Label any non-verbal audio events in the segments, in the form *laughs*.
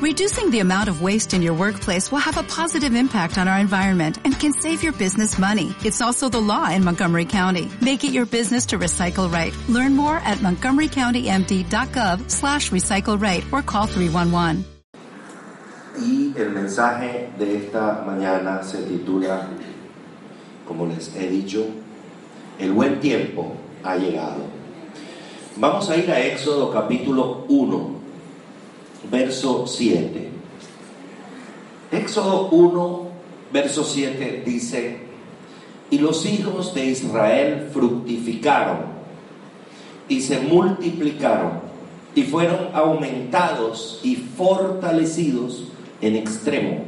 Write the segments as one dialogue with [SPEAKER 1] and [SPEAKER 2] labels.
[SPEAKER 1] Reducing the amount of waste in your workplace will have a positive impact on our environment and can save your business money. It's also the law in Montgomery County. Make it your business to recycle right. Learn more at montgomerycountymd.gov slash recycle right or call 311.
[SPEAKER 2] Y el mensaje de esta mañana se titula, como les he dicho, El buen tiempo ha llegado. Vamos a ir a Éxodo capítulo 1 verso 7. Éxodo 1, verso 7 dice, y los hijos de Israel fructificaron y se multiplicaron y fueron aumentados y fortalecidos en extremo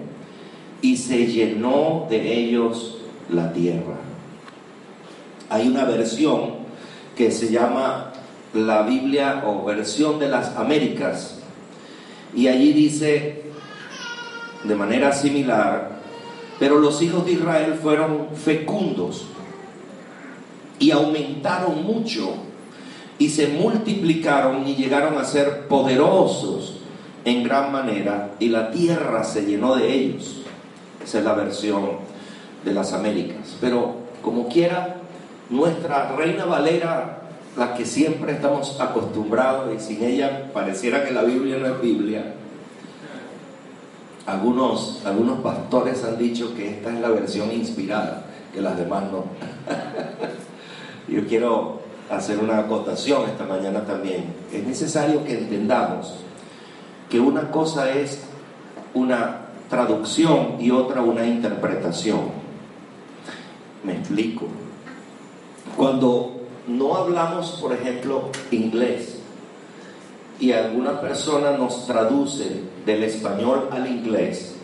[SPEAKER 2] y se llenó de ellos la tierra. Hay una versión que se llama la Biblia o versión de las Américas, y allí dice de manera similar, pero los hijos de Israel fueron fecundos y aumentaron mucho y se multiplicaron y llegaron a ser poderosos en gran manera y la tierra se llenó de ellos. Esa es la versión de las Américas. Pero como quiera, nuestra reina Valera la que siempre estamos acostumbrados y sin ella pareciera que la Biblia no es Biblia. Algunos, algunos pastores han dicho que esta es la versión inspirada, que las demás no. *laughs* Yo quiero hacer una acotación esta mañana también. Es necesario que entendamos que una cosa es una traducción y otra una interpretación. Me explico. Cuando no hablamos, por ejemplo, inglés y alguna persona nos traduce del español al inglés,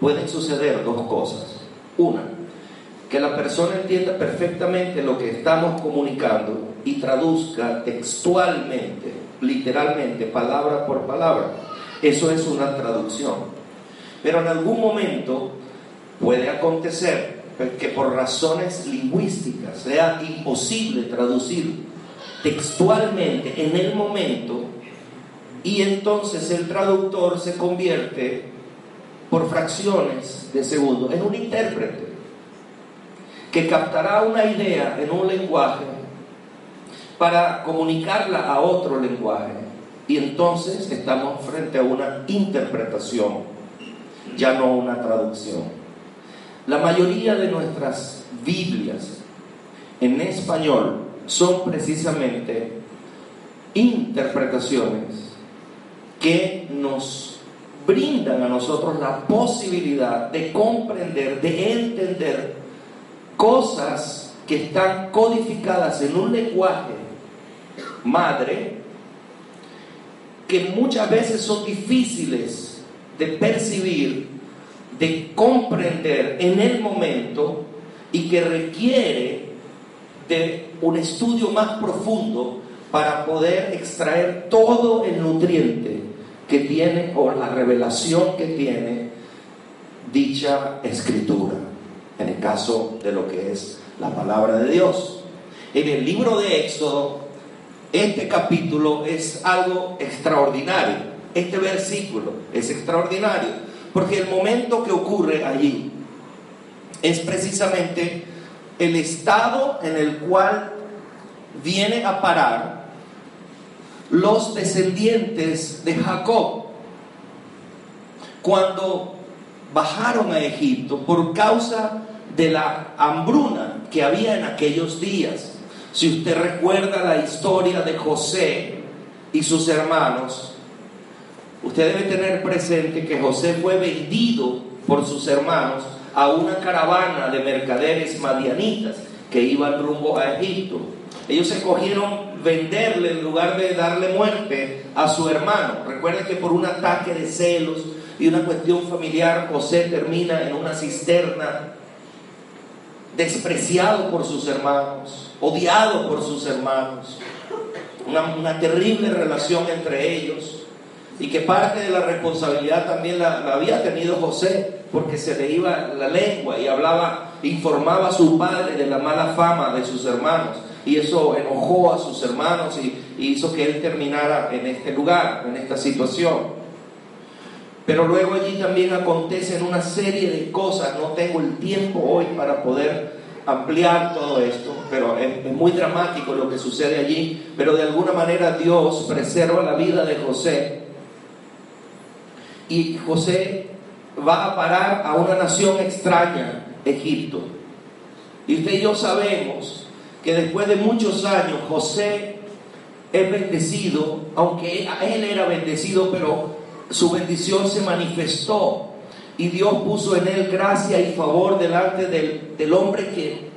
[SPEAKER 2] pueden suceder dos cosas. Una, que la persona entienda perfectamente lo que estamos comunicando y traduzca textualmente, literalmente, palabra por palabra. Eso es una traducción. Pero en algún momento puede acontecer que por razones lingüísticas sea imposible traducir textualmente en el momento y entonces el traductor se convierte por fracciones de segundo en un intérprete que captará una idea en un lenguaje para comunicarla a otro lenguaje y entonces estamos frente a una interpretación, ya no una traducción. La mayoría de nuestras Biblias en español son precisamente interpretaciones que nos brindan a nosotros la posibilidad de comprender, de entender cosas que están codificadas en un lenguaje madre que muchas veces son difíciles de percibir de comprender en el momento y que requiere de un estudio más profundo para poder extraer todo el nutriente que tiene o la revelación que tiene dicha escritura, en el caso de lo que es la palabra de Dios. En el libro de Éxodo, este capítulo es algo extraordinario, este versículo es extraordinario porque el momento que ocurre allí es precisamente el estado en el cual viene a parar los descendientes de Jacob cuando bajaron a Egipto por causa de la hambruna que había en aquellos días. Si usted recuerda la historia de José y sus hermanos, Usted debe tener presente que José fue vendido por sus hermanos a una caravana de mercaderes madianitas que iban rumbo a Egipto. Ellos escogieron venderle en lugar de darle muerte a su hermano. Recuerden que por un ataque de celos y una cuestión familiar, José termina en una cisterna, despreciado por sus hermanos, odiado por sus hermanos. Una, una terrible relación entre ellos y que parte de la responsabilidad también la, había tenido José, porque se le iba la lengua y hablaba, informaba a su padre de la mala fama de sus hermanos, y eso enojó a sus hermanos y, hizo que él terminara en este lugar, en esta situación. Pero luego allí también acontecen una serie de cosas. No tengo el tiempo hoy para poder ampliar todo esto, pero es, es, muy dramático lo que sucede allí. Pero de alguna manera Dios preserva la vida de José. Y José va a parar a una nación extraña, Egipto. Y usted y yo sabemos que después de muchos años José es bendecido, aunque él era bendecido, pero su bendición se manifestó y Dios puso en él gracia y favor delante del, del hombre que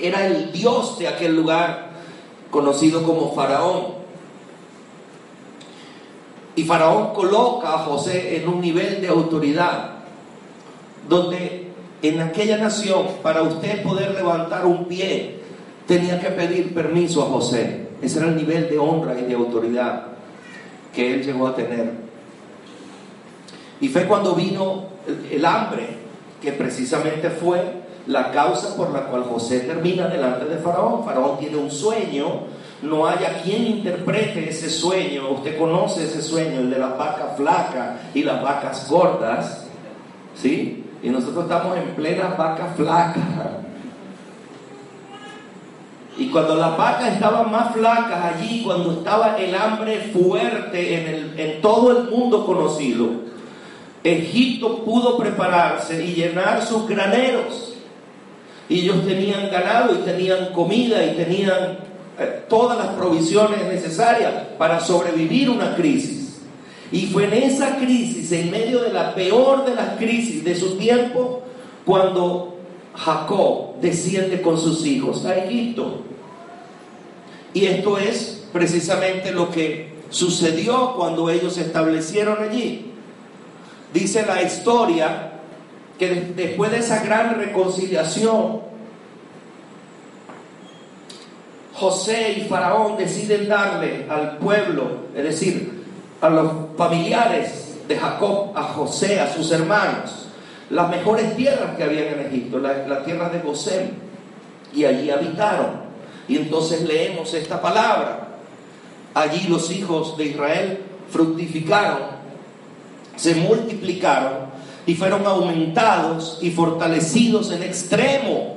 [SPEAKER 2] era el Dios de aquel lugar, conocido como Faraón. Y Faraón coloca a José en un nivel de autoridad, donde en aquella nación, para usted poder levantar un pie, tenía que pedir permiso a José. Ese era el nivel de honra y de autoridad que él llegó a tener. Y fue cuando vino el hambre, que precisamente fue la causa por la cual José termina delante de Faraón. Faraón tiene un sueño, no hay a quien interprete ese sueño. Usted conoce ese sueño, el de la vaca flaca y las vacas gordas, ¿sí? Y nosotros estamos en plena vaca flaca. Y cuando las vacas estaban más flacas allí, cuando estaba el hambre fuerte en, el, en todo el mundo conocido, Egipto pudo prepararse y llenar sus graneros. Y ellos tenían ganado y tenían comida y tenían todas las provisiones necesarias para sobrevivir una crisis. Y fue en esa crisis, en medio de la peor de las crisis de su tiempo, cuando Jacob desciende con sus hijos a Egipto. Y esto es precisamente lo que sucedió cuando ellos se establecieron allí. Dice la historia que después de esa gran reconciliación, José y Faraón deciden darle al pueblo, es decir, a los familiares de Jacob, a José, a sus hermanos, las mejores tierras que había en Egipto, las la tierras de Gosén, y allí habitaron. Y entonces leemos esta palabra. Allí los hijos de Israel fructificaron, se multiplicaron y fueron aumentados y fortalecidos en extremo.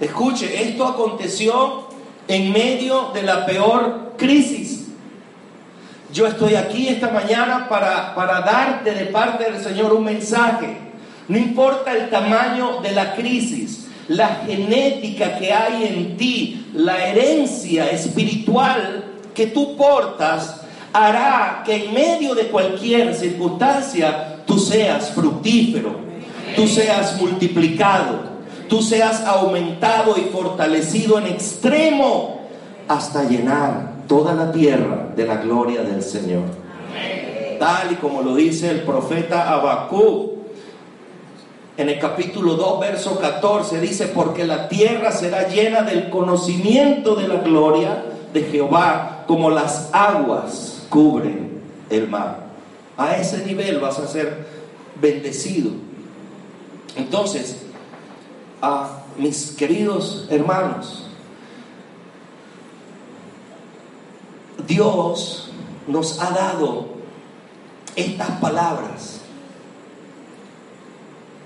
[SPEAKER 2] Escuche, esto aconteció en medio de la peor crisis. Yo estoy aquí esta mañana para, para darte de parte del Señor un mensaje. No importa el tamaño de la crisis, la genética que hay en ti, la herencia espiritual que tú portas, hará que en medio de cualquier circunstancia tú seas fructífero, tú seas multiplicado, tú seas aumentado y fortalecido en extremo hasta llenar toda la tierra de la gloria del Señor. Tal y como lo dice el profeta Abacú en el capítulo 2, verso 14, dice, porque la tierra será llena del conocimiento de la gloria de Jehová como las aguas cubren el mar. A ese nivel vas a ser bendecido. Entonces, a mis queridos hermanos, Dios nos ha dado estas palabras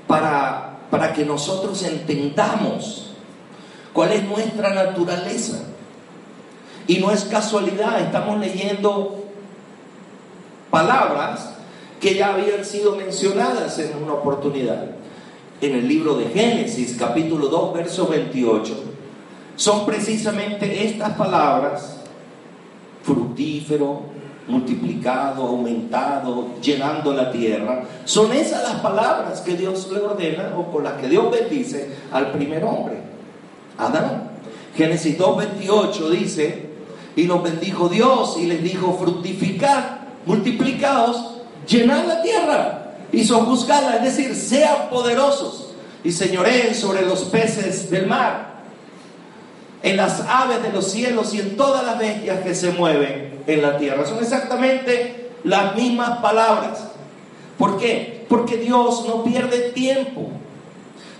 [SPEAKER 2] para, para que nosotros entendamos cuál es nuestra naturaleza. Y no es casualidad, estamos leyendo palabras que ya habían sido mencionadas en una oportunidad. En el libro de Génesis, capítulo 2, verso 28, son precisamente estas palabras, fructífero, multiplicado, aumentado, llenando la tierra. Son esas las palabras que Dios le ordena o con las que Dios bendice al primer hombre, Adán. Génesis 2.28 dice, y nos bendijo Dios y les dijo, fructificad, multiplicaos, llenad la tierra y sojuzgadla, es decir, sean poderosos y señoreen sobre los peces del mar en las aves de los cielos y en todas las bestias que se mueven en la tierra. Son exactamente las mismas palabras. ¿Por qué? Porque Dios no pierde tiempo.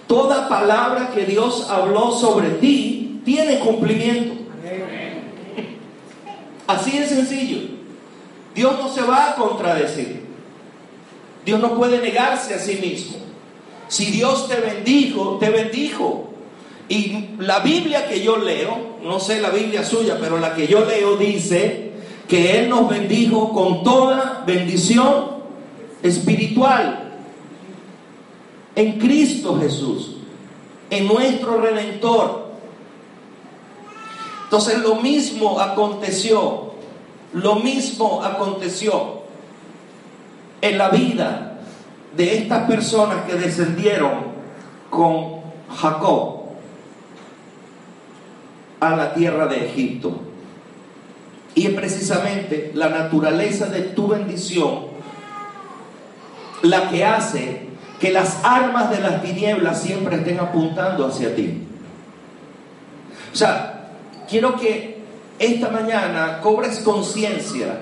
[SPEAKER 2] Toda palabra que Dios habló sobre ti tiene cumplimiento. Así de sencillo. Dios no se va a contradecir. Dios no puede negarse a sí mismo. Si Dios te bendijo, te bendijo. Y la Biblia que yo leo, no sé la Biblia suya, pero la que yo leo dice que Él nos bendijo con toda bendición espiritual en Cristo Jesús, en nuestro Redentor. Entonces lo mismo aconteció, lo mismo aconteció en la vida de estas personas que descendieron con Jacob a la tierra de Egipto. Y es precisamente la naturaleza de tu bendición la que hace que las armas de las tinieblas siempre estén apuntando hacia ti. O sea, quiero que esta mañana cobres conciencia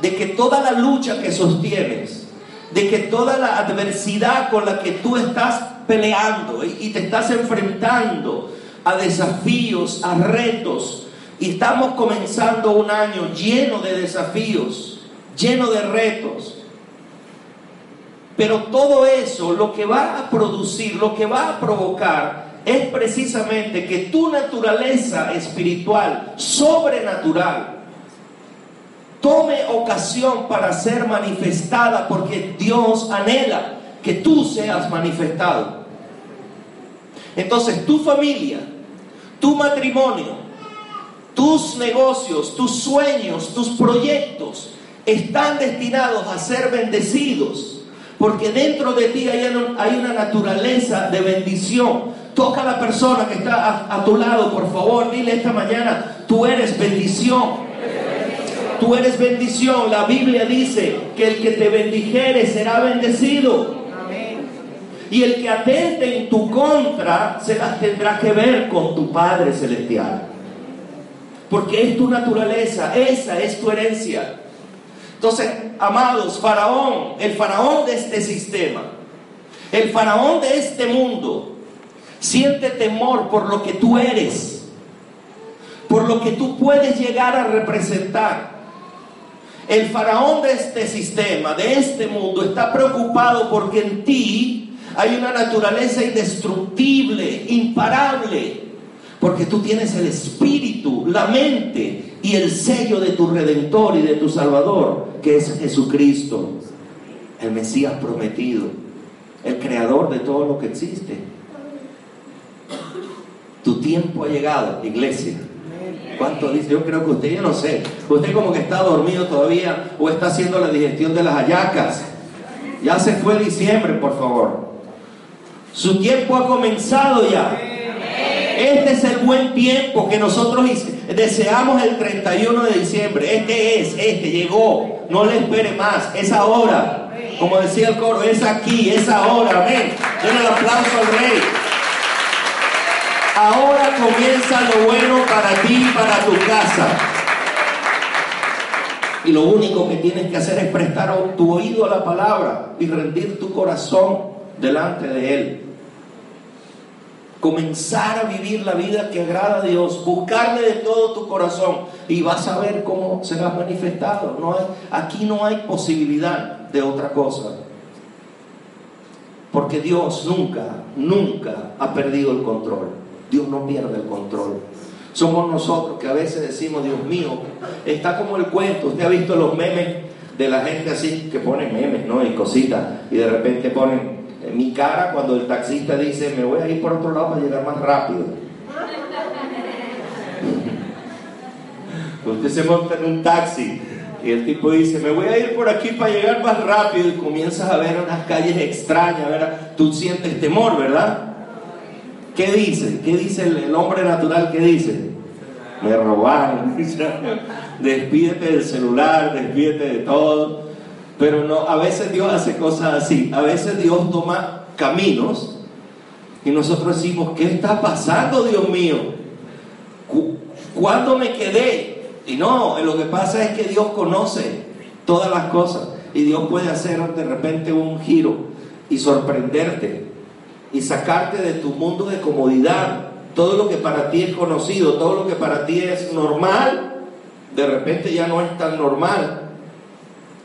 [SPEAKER 2] de que toda la lucha que sostienes, de que toda la adversidad con la que tú estás peleando y, te estás enfrentando a desafíos, a retos, y estamos comenzando un año lleno de desafíos, lleno de retos, pero todo eso lo que va a producir, lo que va a provocar es precisamente que tu naturaleza espiritual, sobrenatural, tome ocasión para ser manifestada porque Dios anhela que tú seas manifestado. Entonces tu familia, tu matrimonio, tus negocios, tus sueños, tus proyectos están destinados a ser bendecidos porque dentro de ti hay una, naturaleza de bendición. Toca a la persona que está a, tu lado, por favor, dile esta mañana, tú eres bendición. Tú eres bendición. La Biblia dice que el que te bendijere será bendecido. Y el que atente en tu contra se las tendrá que ver con tu Padre Celestial. Porque es tu naturaleza, esa es tu herencia. Entonces, amados, faraón, el faraón de este sistema, el faraón de este mundo, siente temor por lo que tú eres, por lo que tú puedes llegar a representar. El faraón de este sistema, de este mundo, está preocupado porque en ti hay una naturaleza indestructible, imparable, porque tú tienes el espíritu, la mente y el sello de tu redentor y de tu salvador, que es Jesucristo, el Mesías prometido, el creador de todo lo que existe. Tu tiempo ha llegado, iglesia. ¿Cuánto dice? Yo creo que usted, ya no sé, usted como que está dormido todavía o está haciendo la digestión de las hallacas. Ya se fue diciembre, por favor. Su tiempo ha comenzado ya. Este es el buen tiempo que nosotros deseamos el 31 de diciembre. Este es, este llegó. No le espere más. Es ahora. Como decía el coro, es aquí, es ahora. Amén. Den el aplauso al rey. Ahora comienza lo bueno para ti y para tu casa. Y lo único que tienes que hacer es prestar tu oído a la palabra y rendir tu corazón delante de Él comenzar a vivir la vida que agrada a Dios, buscarle de todo tu corazón y vas a ver cómo será manifestado. No aquí no hay posibilidad de otra cosa. Porque Dios nunca, nunca ha perdido el control. Dios no pierde el control. Somos nosotros que a veces decimos, Dios mío, está como el cuento. Usted ha visto los memes de la gente así que ponen memes, ¿no? Y cositas. Y de repente ponen mi cara cuando el taxista dice, me voy a ir por otro lado para llegar más rápido. Usted se monta en un taxi y el tipo dice, me voy a ir por aquí para llegar más rápido y comienzas a ver unas calles extrañas, ¿verdad? Tú sientes temor, ¿verdad? ¿Qué dice? ¿Qué dice el, hombre natural? ¿Qué dice? Me robaron. *laughs* despídete del celular, despídete de todo. Pero no, a veces Dios hace cosas así. A veces Dios toma caminos y nosotros decimos, ¿qué está pasando, Dios mío? ¿Cuándo me quedé? Y no, lo que pasa es que Dios conoce todas las cosas y Dios puede hacer de repente un giro y sorprenderte y sacarte de tu mundo de comodidad. Todo lo que para ti es conocido, todo lo que para ti es normal, de repente ya no es tan normal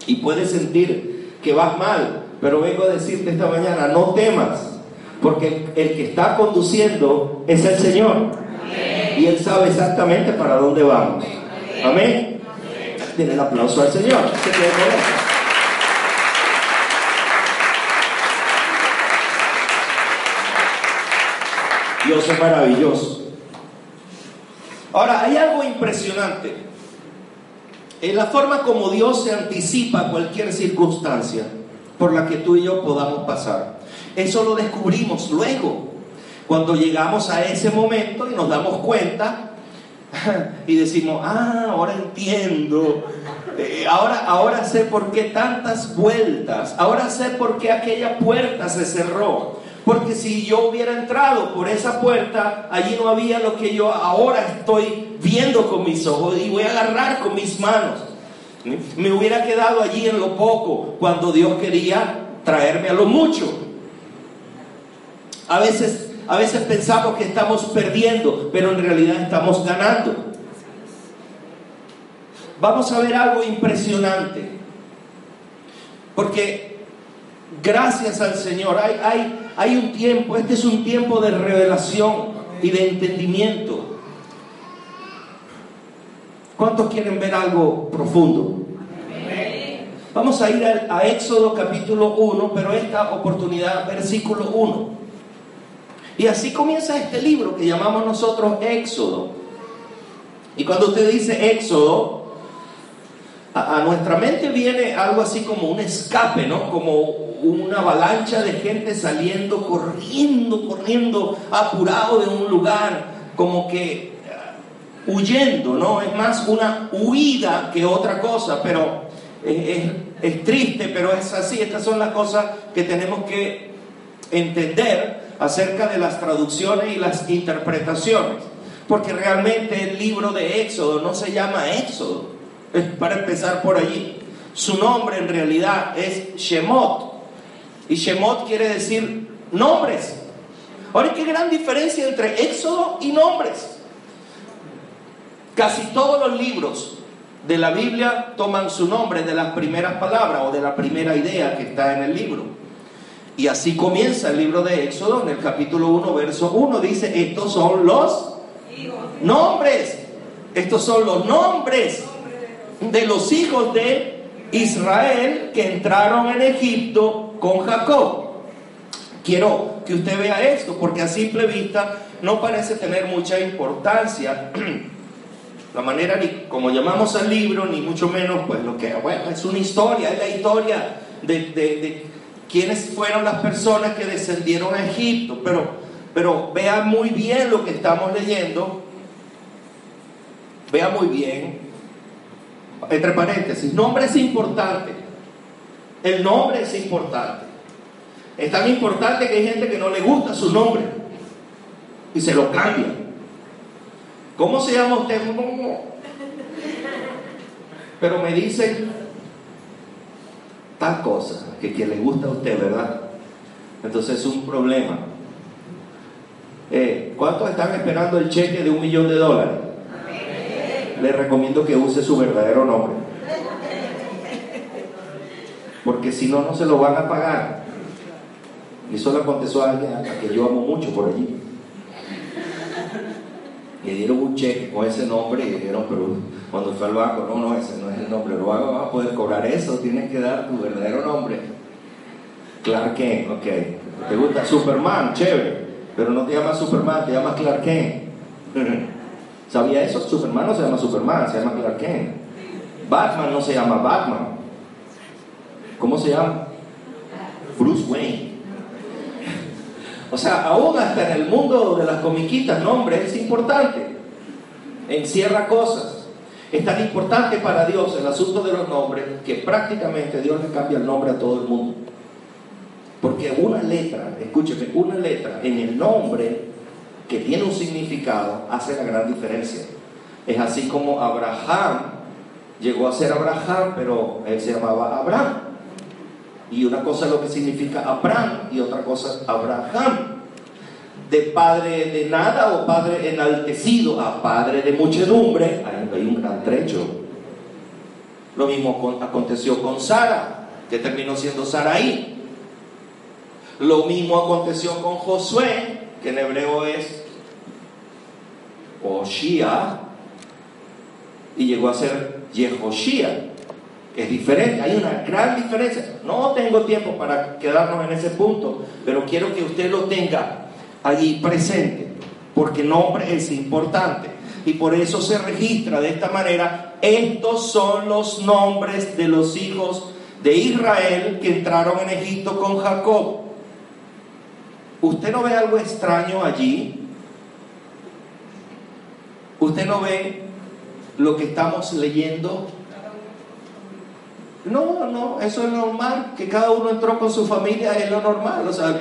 [SPEAKER 2] y puedes sentir que vas mal, Pero vengo a decirte esta mañana, no temas, porque el que está conduciendo es el Señor. Y Él sabe exactamente para dónde vamos. Amén. Tiene el aplauso al Señor. Dios es maravilloso. Ahora, hay algo impresionante. En la forma como Dios se anticipa cualquier circunstancia por la que tú y yo podamos pasar. Eso lo descubrimos luego, cuando llegamos a ese momento y nos damos cuenta *laughs* y decimos, ah, ahora entiendo, eh, ahora, ahora sé por qué tantas vueltas, ahora sé por qué aquella puerta se cerró. Porque si yo hubiera entrado por esa puerta, allí no había lo que yo ahora estoy viendo con mis ojos y voy a agarrar con mis manos. Me hubiera quedado allí en lo poco cuando Dios quería traerme a lo mucho. A veces, a veces pensamos que estamos perdiendo, pero en realidad estamos ganando. Vamos a ver algo impresionante. Porque gracias al Señor hay, hay, hay un tiempo, este es un tiempo de revelación y de entendimiento. ¿Cuántos quieren ver algo profundo? Vamos a ir a, Éxodo capítulo 1, pero esta oportunidad versículo 1. Y así comienza este libro que llamamos nosotros Éxodo. Y cuando usted dice Éxodo, a, nuestra mente viene algo así como un escape, ¿no? Como una avalancha de gente saliendo, corriendo, corriendo, apurado de un lugar, como que uh, huyendo, ¿no? Es más una huida que otra cosa, pero es, es triste, pero es así. Estas son las cosas que tenemos que entender acerca de las traducciones y las interpretaciones. Porque realmente el libro de Éxodo no se llama Éxodo, para empezar por allí. Su nombre en realidad es Shemot. Y Shemot quiere decir nombres. Ahora, ¿qué gran diferencia entre Éxodo y nombres? Casi todos los libros de la Biblia toman su nombre de las primeras palabras o de la primera idea que está en el libro. Y así comienza el libro de Éxodo en el capítulo 1, verso 1. Dice, estos son los nombres. Estos son los nombres de los hijos de Israel que entraron en Egipto con Jacob. Quiero que usted vea esto porque a simple vista no parece tener mucha importancia. *clears throat* La manera ni como llamamos al libro, ni mucho menos pues lo que, bueno, es una historia, es la historia de, de, quiénes fueron las personas que descendieron a Egipto, pero, pero vea muy bien lo que estamos leyendo, vea muy bien, entre paréntesis, nombre es importante, el nombre es importante, es tan importante que hay gente que no le gusta su nombre y se lo cambia. ¿Cómo se llama usted? Pero me dicen tal cosa, que quien le gusta a usted, ¿verdad? Entonces es un problema. Eh, ¿Cuántos están esperando el cheque de un millón de dólares? Les recomiendo que use su verdadero nombre. Porque si no, no se lo van a pagar. Y eso le contestó a alguien a que yo amo mucho por allí le dieron un cheque con ese nombre y dijeron, pero cuando fue al banco, no, no, ese no es el nombre, luego vas a poder cobrar eso, tienes que dar tu verdadero nombre. Clark Kent, ok. ¿Te gusta Superman? Chévere, pero no te llamas Superman, te llamas Clark Kent. *laughs* ¿Sabía eso? Superman no se llama Superman, se llama Clark Kent. Batman no se llama Batman. ¿Cómo se llama? Bruce Wayne. O sea, aún hasta en el mundo de las comiquitas, nombre es importante. Encierra cosas. Es tan importante para Dios el asunto de los nombres que prácticamente Dios le cambia el nombre a todo el mundo. Porque una letra, escúcheme, una letra en el nombre que tiene un significado hace la gran diferencia. Es así como Abraham llegó a ser Abraham, pero él se llamaba Abraham. Y una cosa es lo que significa Abraham y otra cosa Abraham. De padre de nada o padre enaltecido a padre de muchedumbre, hay un gran trecho. Lo mismo aconteció con Sara, que terminó siendo Saraí. Lo mismo aconteció con Josué, que en hebreo es Oshia, y llegó a ser Yehoshia. Es diferente, hay una gran diferencia. No tengo tiempo para quedarnos en ese punto, pero quiero que usted lo tenga allí presente, porque nombre es importante. Y por eso se registra de esta manera, estos son los nombres de los hijos de Israel que entraron en Egipto con Jacob. ¿Usted no ve algo extraño allí? ¿Usted no ve lo que estamos leyendo? No, no, eso es normal, que cada uno entró con su familia, es lo normal. O sea,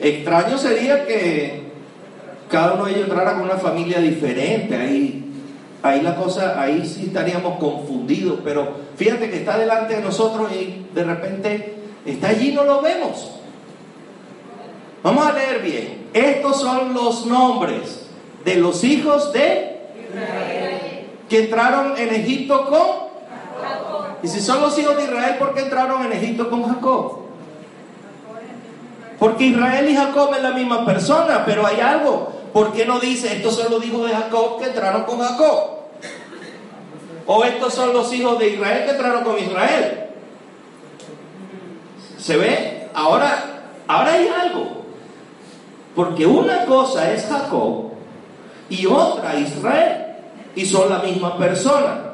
[SPEAKER 2] extraño sería que cada uno de ellos entrara con una familia diferente. Ahí, ahí la cosa, ahí sí estaríamos confundidos. Pero fíjate que está delante de nosotros y de repente está allí y no lo vemos. Vamos a leer bien. Estos son los nombres de los hijos de que entraron en Egipto con y si son los hijos de Israel, ¿por qué entraron en Egipto con Jacob? Porque Israel y Jacob es la misma persona, pero hay algo. ¿Por qué no dice estos son los hijos de Jacob que entraron con Jacob? O estos son los hijos de Israel que entraron con Israel. ¿Se ve? Ahora, ahora hay algo. Porque una cosa es Jacob y otra Israel. Y son la misma persona.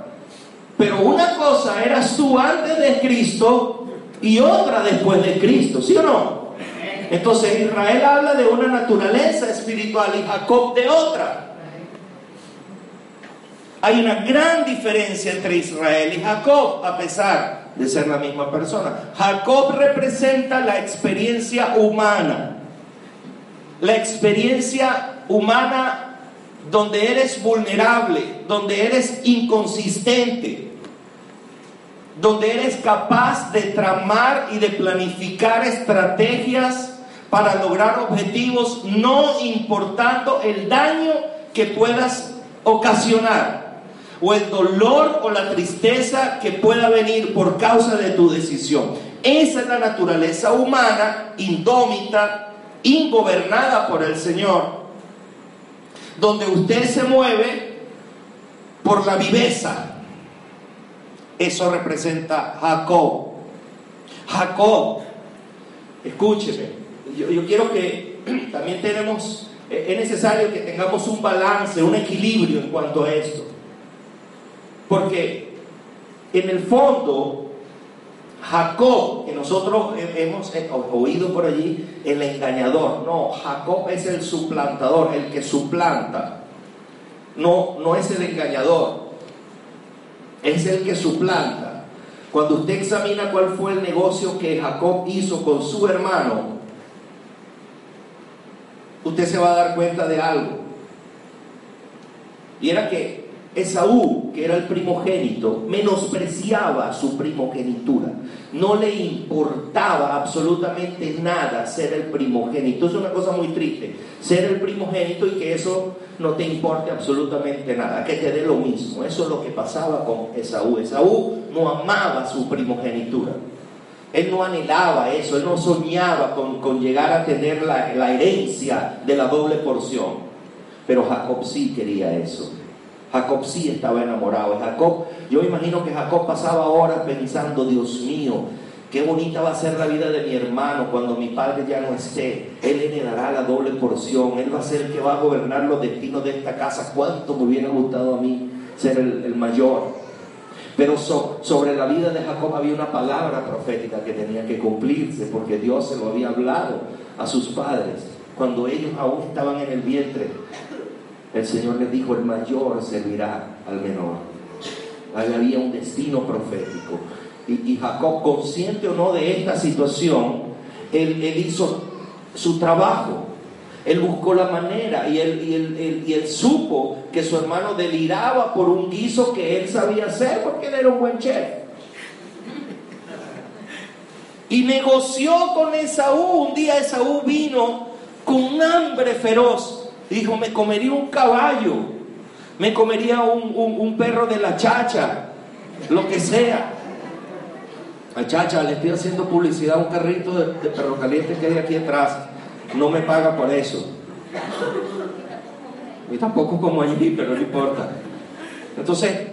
[SPEAKER 2] Pero una cosa eras tú antes de Cristo y otra después de Cristo, ¿sí o no? Entonces Israel habla de una naturaleza espiritual y Jacob de otra. Hay una gran diferencia entre Israel y Jacob, a pesar de ser la misma persona. Jacob representa la experiencia humana, la experiencia humana donde eres vulnerable, donde eres inconsistente, donde eres capaz de tramar y de planificar estrategias para lograr objetivos, no importando el daño que puedas ocasionar o el dolor o la tristeza que pueda venir por causa de tu decisión. Esa es la naturaleza humana, indómita, ingobernada por el Señor, donde usted se mueve por la viveza. Eso representa Jacob. Jacob, escúcheme, yo, yo quiero que *clears throat* también tenemos, es necesario que tengamos un balance, un equilibrio en cuanto a esto. Porque en el fondo Jacob, que nosotros hemos oído por allí, el engañador. No, Jacob es el suplantador, el que suplanta. No, no es el engañador, es el que suplanta. Cuando usted examina cuál fue el negocio que Jacob hizo con su hermano, usted se va a dar cuenta de algo. Y era que Esaú, que era el primogénito, menospreciaba su primogenitura. No le importaba absolutamente nada ser el primogénito. Es una cosa muy triste. Ser el primogénito y que eso no te importe absolutamente nada, que te dé lo mismo. Eso es lo que pasaba con Esaú. Esaú no amaba su primogenitura. Él no anhelaba eso, él no soñaba con, llegar a tener la, la herencia de la doble porción. Pero Jacob sí quería eso. Jacob sí estaba enamorado. Jacob, yo imagino que Jacob pasaba horas pensando, Dios mío, qué bonita va a ser la vida de mi hermano cuando mi padre ya no esté. Él le dará la doble porción. Él va a ser el que va a gobernar los destinos de esta casa. Cuánto me hubiera gustado a mí ser el, mayor. Pero sobre la vida de Jacob había una palabra profética que tenía que cumplirse porque Dios se lo había hablado a sus padres cuando ellos aún estaban en el vientre el Señor le dijo, el mayor servirá al menor. Ahí había un destino profético. Y, Jacob, consciente o no de esta situación, él, hizo su trabajo. Él buscó la manera y él, y él, supo que su hermano deliraba por un guiso que él sabía hacer porque él era un buen chef. Y negoció con Esaú. Un día Esaú vino con hambre feroz Dijo, me comería un caballo, me comería un, perro de la chacha, lo que sea. Chacha, le estoy haciendo publicidad a un carrito de, de perro caliente que hay aquí atrás. No me paga por eso. Y tampoco como allí, pero no importa. Entonces,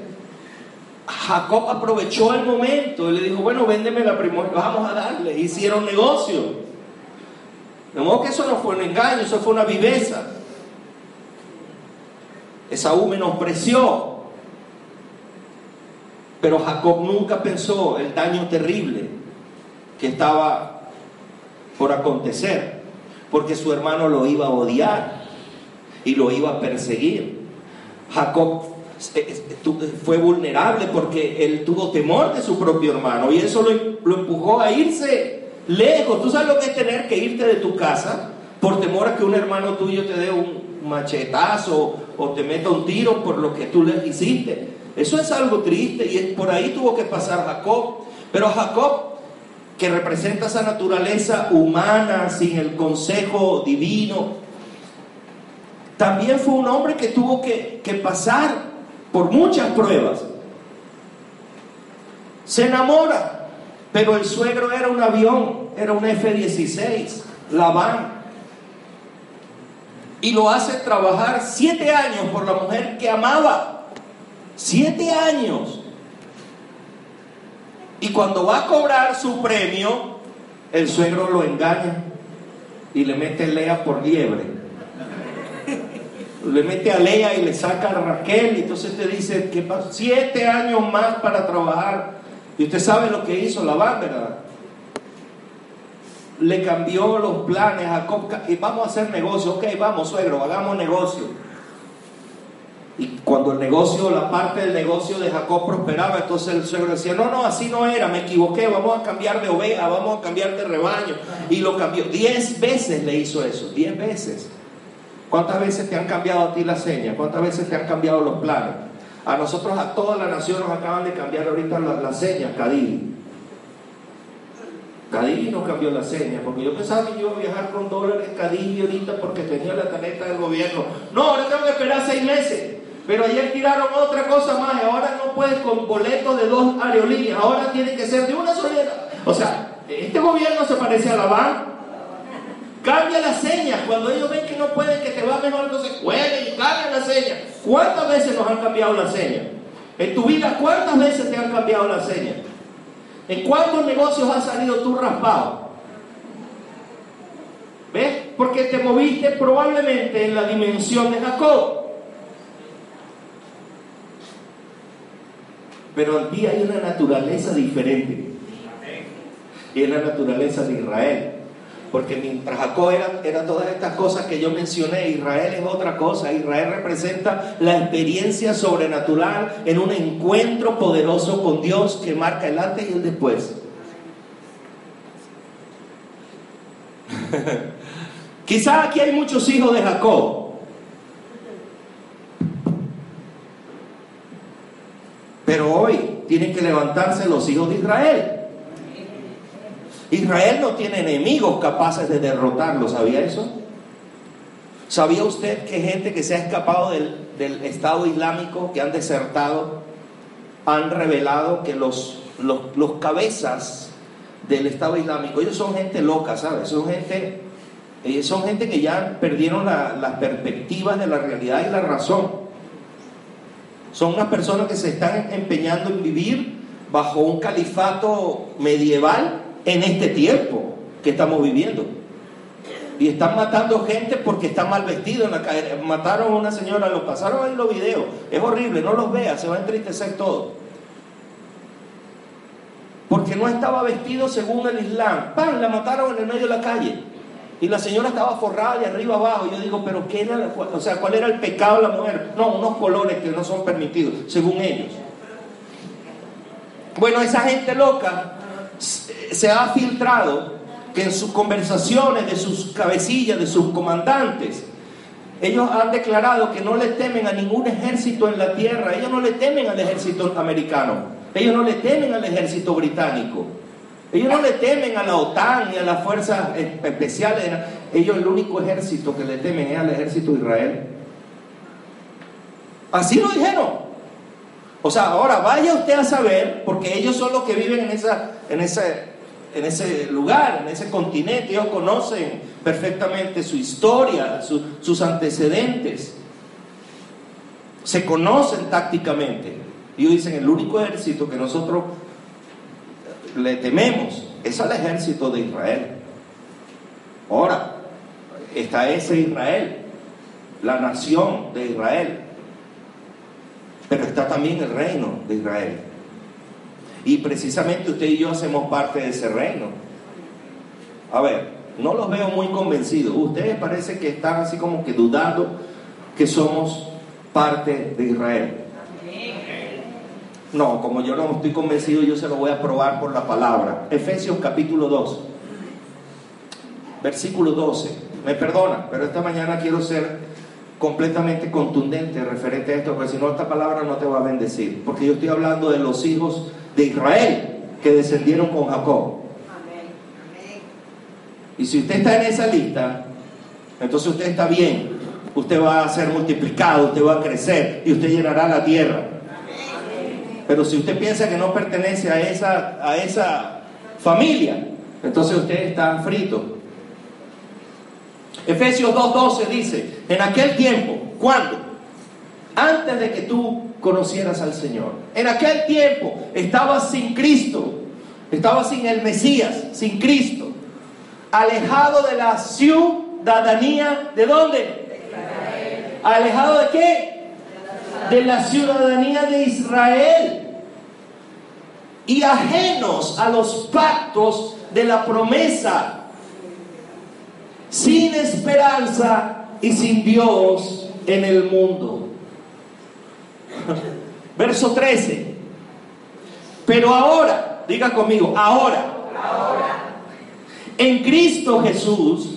[SPEAKER 2] Jacob aprovechó el momento y le dijo, bueno, véndeme la primera, vamos a darle. Hicieron negocio. De modo que eso no fue un engaño, eso fue una viveza. Esaú menospreció. Pero Jacob nunca pensó el daño terrible que estaba por acontecer, porque su hermano lo iba a odiar y lo iba a perseguir. Jacob eh, eh, fue vulnerable porque él tuvo temor de su propio hermano y eso lo, empujó a irse lejos. Tú sabes lo que es tener que irte de tu casa por temor a que un hermano tuyo te dé un machetazo o te meta un tiro por lo que tú le hiciste. Eso es algo triste y por ahí tuvo que pasar Jacob. Pero Jacob, que representa esa naturaleza humana sin el consejo divino, también fue un hombre que tuvo que, que pasar por muchas pruebas. Se enamora, pero el suegro era un avión, era un F-16, Labán. Y lo hace trabajar siete años por la mujer que amaba. Siete años. Y cuando va a cobrar su premio, el suegro lo engaña y le mete lea por liebre le mete a Lea y le saca a Raquel, y entonces te dice que siete años más para trabajar. Y usted sabe lo que hizo la ¿verdad? Le cambió los planes a Jacob y vamos a hacer negocio. Ok, vamos, suegro, hagamos negocio. Y cuando el negocio, la parte del negocio de Jacob prosperaba, entonces el suegro decía, no, no, así no era, me equivoqué, vamos a cambiar de oveja, vamos a cambiar de rebaño. Y lo cambió. Diez veces le hizo eso, diez veces. ¿Cuántas veces te han cambiado a ti la seña? ¿Cuántas veces te han cambiado los planes? A nosotros, a toda la nación, nos acaban de cambiar ahorita la, la seña, Cadí. Cadí nos cambió la seña, porque yo pensaba que yo iba a viajar con dólares Cadí ahorita porque tenía la tarjeta del gobierno. No, ahora tengo que esperar seis meses. Pero ayer tiraron otra cosa más ahora no puedes con boletos de dos aerolíneas, ahora tiene que ser de una sola. O sea, este gobierno se parece a la banca Cambia la seña. Cuando ellos ven que no pueden, que te va mejor, entonces jueguen y cambian la seña. ¿Cuántas veces nos han cambiado la seña? En tu vida, ¿cuántas veces te han cambiado la seña? ¿En cuántos negocios has salido tú raspado? ¿Ves? Porque te moviste probablemente en la dimensión de Jacob. Pero aquí hay una naturaleza diferente. Y es la naturaleza de Israel. Porque mientras Jacob era, todas estas cosas que yo mencioné, Israel es otra cosa. Israel representa la experiencia sobrenatural en un encuentro poderoso con Dios que marca el antes y el después. *laughs* Quizás aquí hay muchos hijos de Jacob. Pero hoy tienen que levantarse los hijos de Israel. Israel no tiene enemigos capaces de derrotarlo, ¿sabía eso? ¿Sabía usted que gente que se ha escapado del, Estado Islámico, que han desertado, han revelado que los, los, cabezas del Estado Islámico, ellos son gente loca, ¿sabes? Son gente, eh, son gente que ya perdieron las perspectivas de la realidad y la razón. Son unas personas que se están empeñando en vivir bajo un califato medieval en este tiempo que estamos viviendo. Y están matando gente porque está mal vestido en la calle. Mataron a una señora, lo pasaron ahí los videos. Es horrible, no los vea, se va a entristecer todo. Porque no estaba vestido según el Islam. ¡Pam! La mataron en el medio de la calle. Y la señora estaba forrada de arriba abajo. Yo digo, ¿pero qué era? O sea, ¿cuál era el pecado de la mujer? No, unos colores que no son permitidos, según ellos. Bueno, esa gente loca se ha filtrado que en sus conversaciones de sus cabecillas, de sus comandantes, ellos han declarado que no le temen a ningún ejército en la tierra, ellos no le temen al ejército americano, ellos no le temen al ejército británico, ellos no le temen a la OTAN ni a las fuerzas especiales, ellos el único ejército que le temen es al ejército de Israel. Así lo dijeron. O sea, ahora vaya usted a saber, porque ellos son los que viven en, esa, en, ese, en ese lugar, en ese continente, ellos conocen perfectamente su historia, sus antecedentes, se conocen tácticamente. Ellos dicen, el único ejército que nosotros le tememos es al ejército de Israel. Ahora, está ese Israel, la nación de Israel, pero está también el reino de Israel. Y precisamente usted y yo hacemos parte de ese reino. A ver, no los veo muy convencidos. Ustedes parece que están así como que dudando que somos parte de Israel. No, como yo no estoy convencido, yo se lo voy a probar por la palabra. Efesios capítulo 2, versículo 12. Me perdona, pero esta mañana quiero ser completamente contundente referente a esto, porque si no esta palabra no te va a bendecir. Porque yo estoy hablando de los hijos de Israel que descendieron con Jacob. Y si usted está en esa lista, entonces usted está bien. Usted va a ser multiplicado, usted va a crecer y usted llenará la tierra. Pero si usted piensa que no pertenece a esa, a esa familia, entonces usted está frito. Efesios 2.12 dice, en aquel tiempo, ¿cuándo? Antes de que tú conocieras al Señor. En aquel tiempo estabas sin Cristo, estabas sin el Mesías, sin Cristo, alejado de la ciudadanía, ¿de dónde? ¿Alejado de qué? De la ciudadanía de Israel y ajenos a los pactos de la promesa, sin esperanza y sin Dios en el mundo. *laughs* Verso 13. Pero ahora, diga conmigo, ahora, en Cristo Jesús,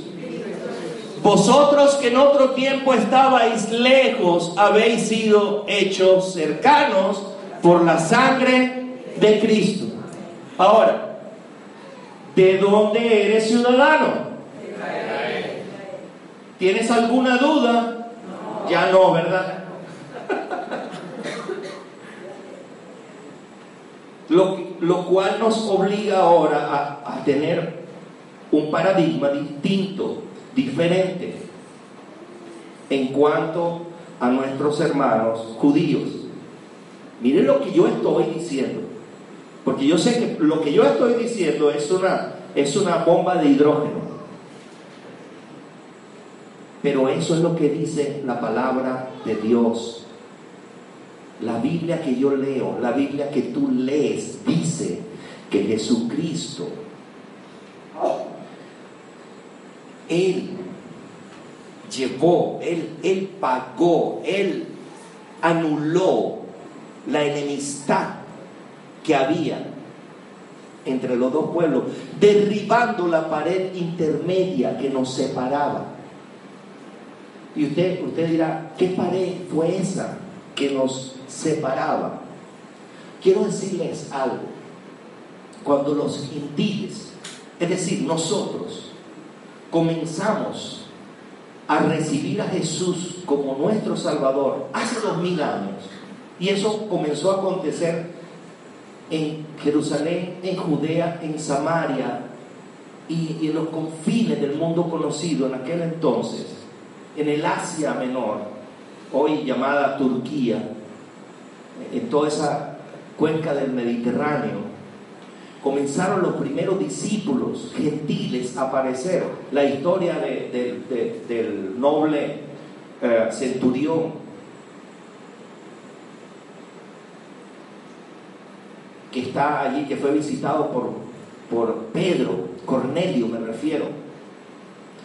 [SPEAKER 2] vosotros que en otro tiempo estabais lejos, habéis sido hechos cercanos por la sangre de Cristo. Ahora, ¿de dónde eres ciudadano? ¿Tienes alguna duda? Ya no, ¿verdad? Lo, lo, cual nos obliga ahora a, a tener un paradigma distinto, diferente, en cuanto a nuestros hermanos judíos. Miren lo que yo estoy diciendo. Porque yo sé que lo que yo estoy diciendo es una, es una bomba de hidrógeno. Pero eso es lo que dice la palabra de Dios. La Biblia que yo leo, la Biblia que tú lees, dice que Jesucristo, Él llevó, Él, Él pagó, Él anuló la enemistad que había entre los dos pueblos, derribando la pared intermedia que nos separaba. Y usted, usted dirá, ¿qué pared fue esa que nos separaba? Quiero decirles algo. Cuando los gentiles, es decir, nosotros, comenzamos a recibir a Jesús como nuestro Salvador hace dos mil años, y eso comenzó a acontecer en Jerusalén, en Judea, en Samaria y, en los confines del mundo conocido en aquel entonces, en el Asia Menor, hoy llamada Turquía, en toda esa cuenca del Mediterráneo, comenzaron los primeros discípulos gentiles a aparecer. La historia del noble eh, centurión que está allí, que fue visitado por, por Pedro, Cornelio me refiero.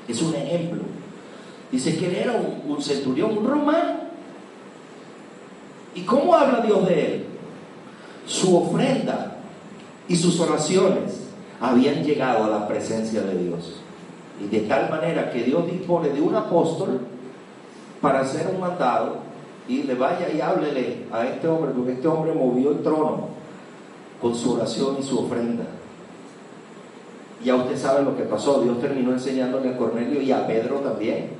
[SPEAKER 2] Es un ejemplo. Dice que él era un, centurión, un romano. ¿Y cómo habla Dios de él? Su ofrenda y sus oraciones habían llegado a la presencia de Dios. Y de tal manera que Dios dispone de un apóstol para hacer un mandado y le vaya y háblele a este hombre, porque este hombre movió el trono con su oración y su ofrenda. Ya usted sabe lo que pasó. Dios terminó enseñándole a Cornelio y a Pedro también.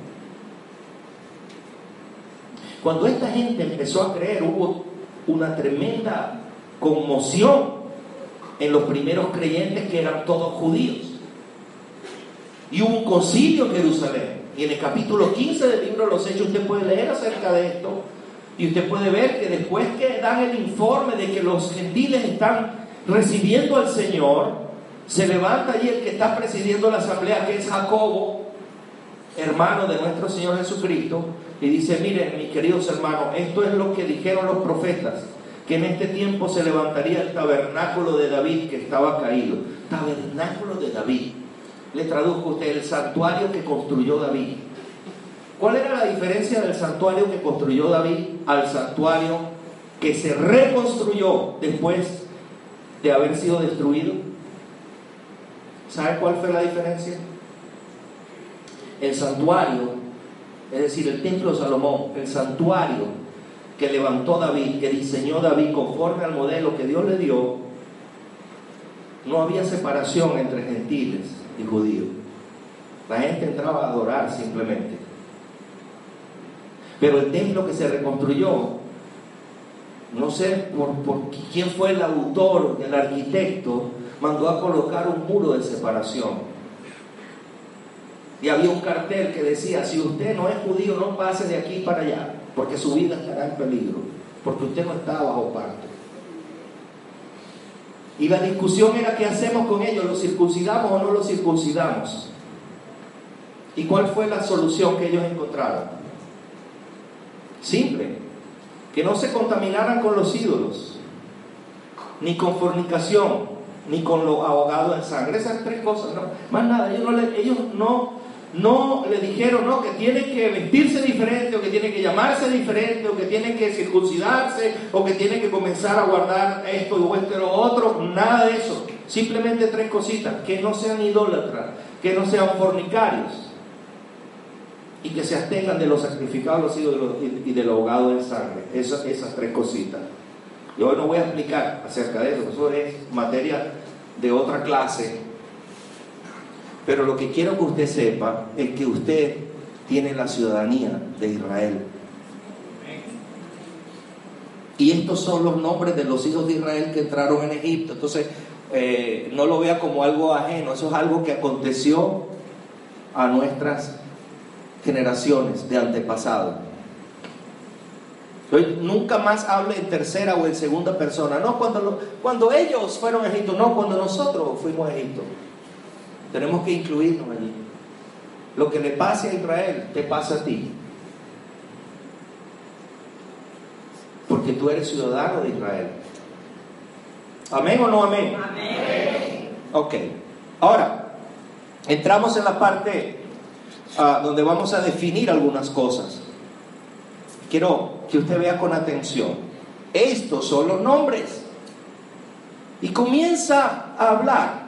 [SPEAKER 2] Cuando esta gente empezó a creer, hubo una tremenda conmoción en los primeros creyentes que eran todos judíos. Y hubo un concilio en Jerusalén. Y en el capítulo 15 del libro de los Hechos usted puede leer acerca de esto. Y usted puede ver que después que dan el informe de que los gentiles están recibiendo al Señor, se levanta allí el que está presidiendo la asamblea, que es Jacobo, hermano de nuestro Señor Jesucristo, y dice, miren mis queridos hermanos, esto es lo que dijeron los profetas, que en este tiempo se levantaría el tabernáculo de David que estaba caído. Tabernáculo de David. Le traduzco usted el santuario que construyó David. ¿Cuál era la diferencia del santuario que construyó David al santuario que se reconstruyó después de haber sido destruido? ¿Sabe cuál fue la diferencia? El santuario, es decir, el templo de Salomón, el santuario que levantó David, que diseñó David conforme al modelo que Dios le dio, no había separación entre gentiles y judíos. La gente entraba a adorar simplemente. Pero el templo que se reconstruyó, no sé por, quién fue el autor, el arquitecto, mandó a colocar un muro de separación. Y había un cartel que decía, si usted no es judío, no pase de aquí para allá, porque su vida estará en peligro, porque usted no está bajo parto. Y la discusión era qué hacemos con ellos, ¿los circuncidamos o no los circuncidamos? ¿Y cuál fue la solución que ellos encontraron? Simple, que no se contaminaran con los ídolos, ni con fornicación, ni con lo ahogado en sangre. Esas tres cosas, no, más nada, ellos no, no le dijeron no, que tiene que vestirse diferente, o que tiene que llamarse diferente, o que tiene que circuncidarse, o que tiene que comenzar a guardar esto o esto o otro, nada de eso. Simplemente tres cositas, que no sean idólatras, que no sean fornicarios y que se abstengan de los sacrificados y del ahogado en sangre. Esas tres cositas. Yo no voy a explicar acerca de eso, eso es materia de otra clase. Pero lo que quiero que usted sepa es que usted tiene la ciudadanía de Israel. Y estos son los nombres de los hijos de Israel que entraron en Egipto. Entonces, eh, no lo vea como algo ajeno, eso es algo que aconteció a nuestras generaciones de antepasado. Nunca más hable en tercera o en segunda persona. No, cuando, cuando ellos fueron a Egipto, no, cuando nosotros fuimos a Egipto. Tenemos que incluirnos allí. Lo que le pase a Israel, te pasa a ti. Porque tú eres ciudadano de Israel. ¿Amén o no amén? Amén. Ok. Ahora, entramos en la parte donde vamos a definir algunas cosas. Quiero que usted vea con atención. Estos son los nombres. Y comienza a hablar,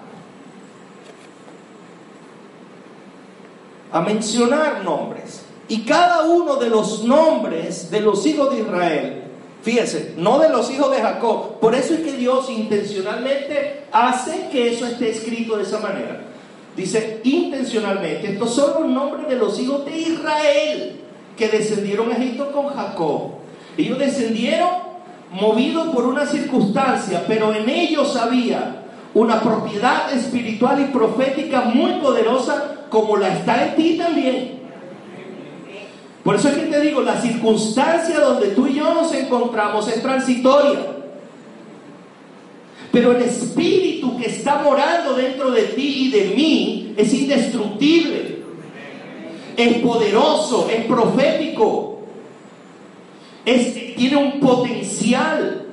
[SPEAKER 2] a mencionar nombres. Y cada uno de los nombres de los hijos de Israel, fíjese, no de los hijos de Jacob. Por eso es que Dios intencionalmente hace que eso esté escrito de esa manera. Dice intencionalmente, estos son los nombres de los hijos de Israel que descendieron a Egipto con Jacob. Ellos descendieron movidos por una circunstancia, pero en ellos había una propiedad espiritual y profética muy poderosa como la está en ti también. Por eso es que te digo, la circunstancia donde tú y yo nos encontramos es transitoria. Pero el espíritu que está morando dentro de ti y de mí es indestructible. Es poderoso, es profético. Es, tiene un potencial.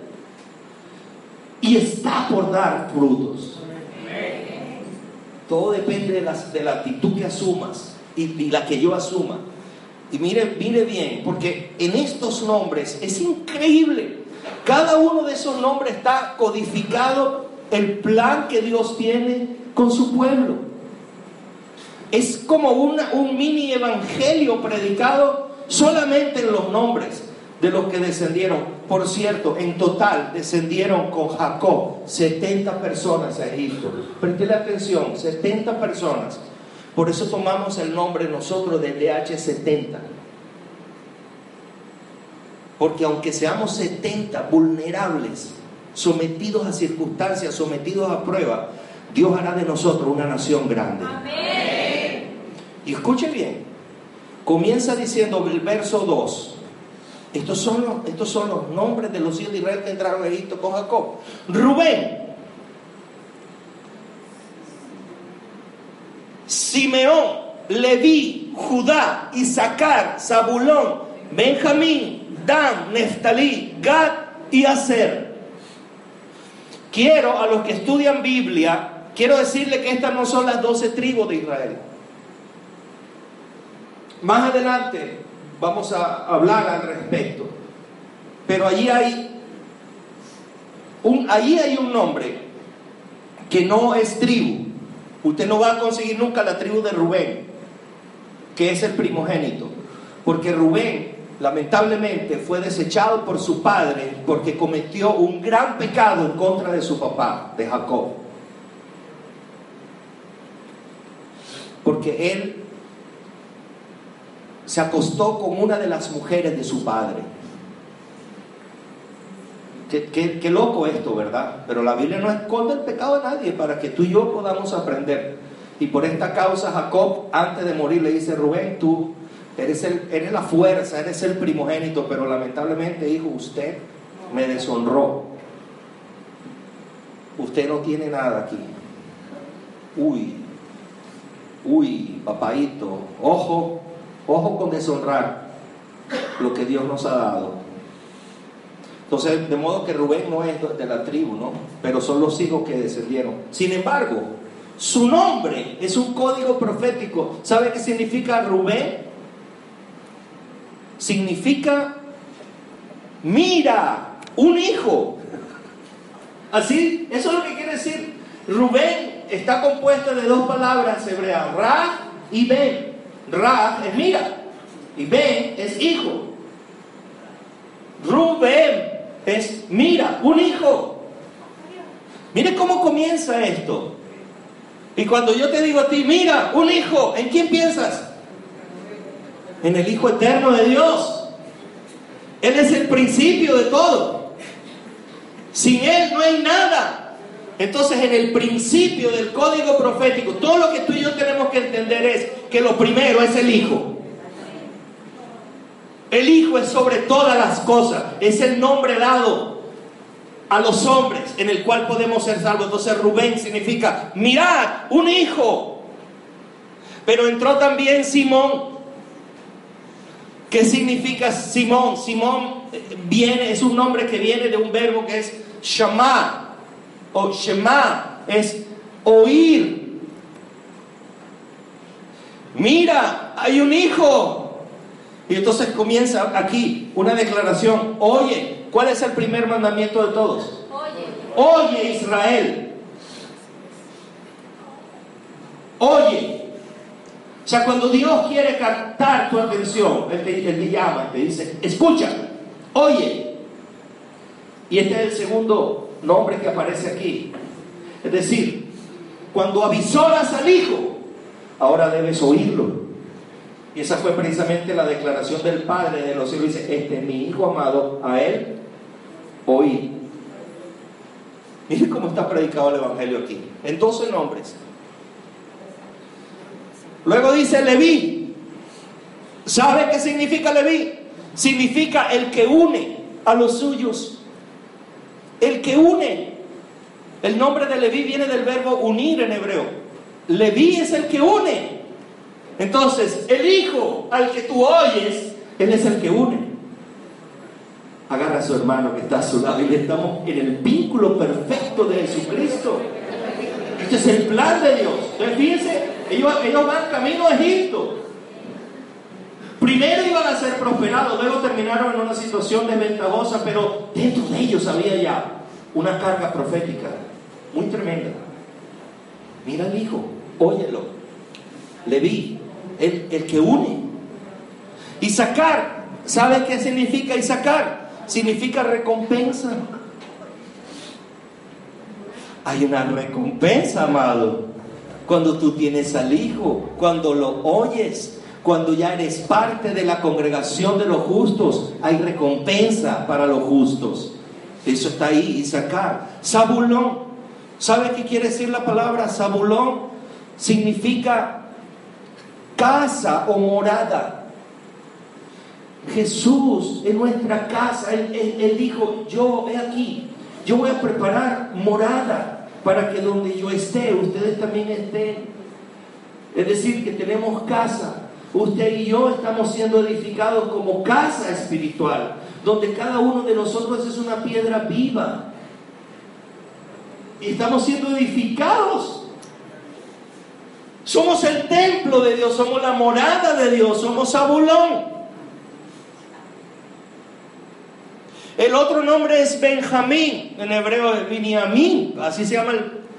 [SPEAKER 2] Y está por dar frutos. Todo depende de la, de la actitud que asumas y, y la que yo asuma. Y mire, mire bien, porque en estos nombres es increíble cada uno de esos nombres está codificado el plan que Dios tiene con su pueblo. Es como un mini evangelio predicado solamente en los nombres de los que descendieron. Por cierto, en total descendieron con Jacob 70 personas a Egipto. Preste atención, 70 personas. Por eso tomamos el nombre nosotros de DH70 Porque aunque seamos 70 vulnerables, sometidos a circunstancias, sometidos a prueba, Dios hará de nosotros una nación grande. Y escuche bien, comienza diciendo el verso 2. Estos son, los, estos son los nombres de los hijos de Israel que entraron a Egipto con Jacob. Rubén, Simeón, Leví, Judá, Isaacar, Zabulón, Benjamín, Dan, Neftalí, Gad y Aser. Quiero a los que estudian Biblia, quiero decirle que estas no son las doce tribus de Israel. Más adelante vamos a hablar al respecto. Pero allí hay un, allí hay un nombre que no es tribu. Usted no va a conseguir nunca la tribu de Rubén, que es el primogénito. Porque Rubén lamentablemente fue desechado por su padre porque cometió un gran pecado en contra de su papá, de Jacob. Porque él se acostó con una de las mujeres de su padre. Qué, loco esto, ¿verdad? Pero la Biblia no esconde el pecado de nadie para que tú y yo podamos aprender. Y por esta causa Jacob, antes de morir, le dice, Rubén, tú eres, el, eres la fuerza, eres el primogénito, pero lamentablemente, hijo, usted me deshonró. Usted no tiene nada aquí. Uy, uy, papaito, ojo, ojo con deshonrar lo que Dios nos ha dado. Entonces, de modo que Rubén no es de la tribu, ¿no? Pero son los hijos que descendieron. Sin embargo, su nombre es un código profético. ¿Sabe qué significa Rubén? significa, mira, un hijo. Así, eso es lo que quiere decir. Rubén está compuesto de dos palabras hebreas, Ra y Ben. Ra es mira y Ben es hijo. Rubén es mira, un hijo. Mire cómo comienza esto. Y cuando yo te digo a ti, mira, un hijo, ¿en quién piensas? en el Hijo Eterno de Dios. Él es el principio de todo. Sin Él no hay nada. Entonces en el principio del código profético, todo lo que tú y yo tenemos que entender es que lo primero es el Hijo. El Hijo es sobre todas las cosas. Es el nombre dado a los hombres en el cual podemos ser salvos. Entonces Rubén significa, mirad, un hijo. Pero entró también Simón, ¿Qué significa Simón? Simón eh, viene, es un nombre que viene de un verbo que es shama o shema, es oír. Mira, hay un hijo. Y entonces comienza aquí una declaración. Oye, ¿cuál es el primer mandamiento de todos? Oye, Oye Israel. Oye. O sea, cuando Dios quiere captar tu atención, Él te, llama y te dice, escucha, oye. Y este es el segundo nombre que aparece aquí. Es decir, cuando avisoras al Hijo, ahora debes oírlo. Y esa fue precisamente la declaración del Padre de los cielos. Dice, este es mi Hijo amado, a Él oí. Mire cómo está predicado el Evangelio aquí. En 12 nombres. Luego dice Leví. ¿Sabe qué significa Leví? Significa el que une a los suyos. El que une. El nombre de Leví viene del verbo unir en hebreo. Leví es el que une. Entonces, el hijo al que tú oyes, él es el que une. Agarra a su hermano que está a su lado y estamos en el vínculo perfecto de Jesucristo. Este es el plan de Dios. Entonces, fíjense, ellos, ellos van camino a Egipto. Primero iban a ser prosperados, luego terminaron en una situación desventajosa, pero dentro de ellos había ya una carga profética muy tremenda. Mira al hijo, óyelo. Leví, el, el que une. Y sacar, ¿sabe qué significa y sacar? Significa recompensa. Hay una recompensa, amado cuando tú tienes al Hijo, cuando lo oyes, Cuando ya eres parte de la congregación de los justos, hay recompensa para los justos. Eso está ahí, Isaacar. Zabulón. ¿Sabe qué quiere decir la palabra Zabulón? Significa casa o morada. Jesús en nuestra casa, él, dijo, yo he aquí, yo voy a preparar morada para que donde yo esté, ustedes también estén. Es decir, que tenemos casa. Usted y yo estamos siendo edificados como casa espiritual, donde cada uno de nosotros es una piedra viva. Y estamos siendo edificados. Somos el templo de Dios, somos la morada de Dios, somos Zabulón. El otro nombre es Benjamín, en hebreo es Biniamín, así se llama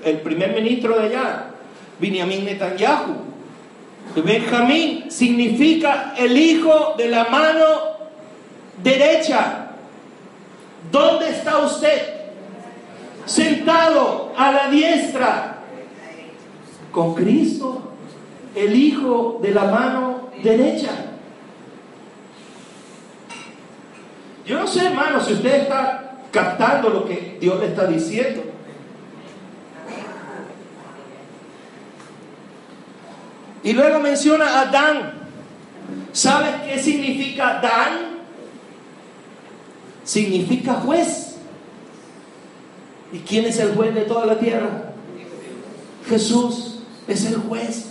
[SPEAKER 2] el, primer ministro de allá, Biniamín Netanyahu. Benjamín significa el hijo de la mano derecha. ¿Dónde está usted? Sentado a la diestra con Cristo, el hijo de la mano derecha. Yo no sé, hermano, si usted está captando lo que Dios le está diciendo. Y luego menciona a Dan. ¿Sabes qué significa Dan? Significa juez. ¿Y quién es el juez de toda la tierra? Jesús es el juez.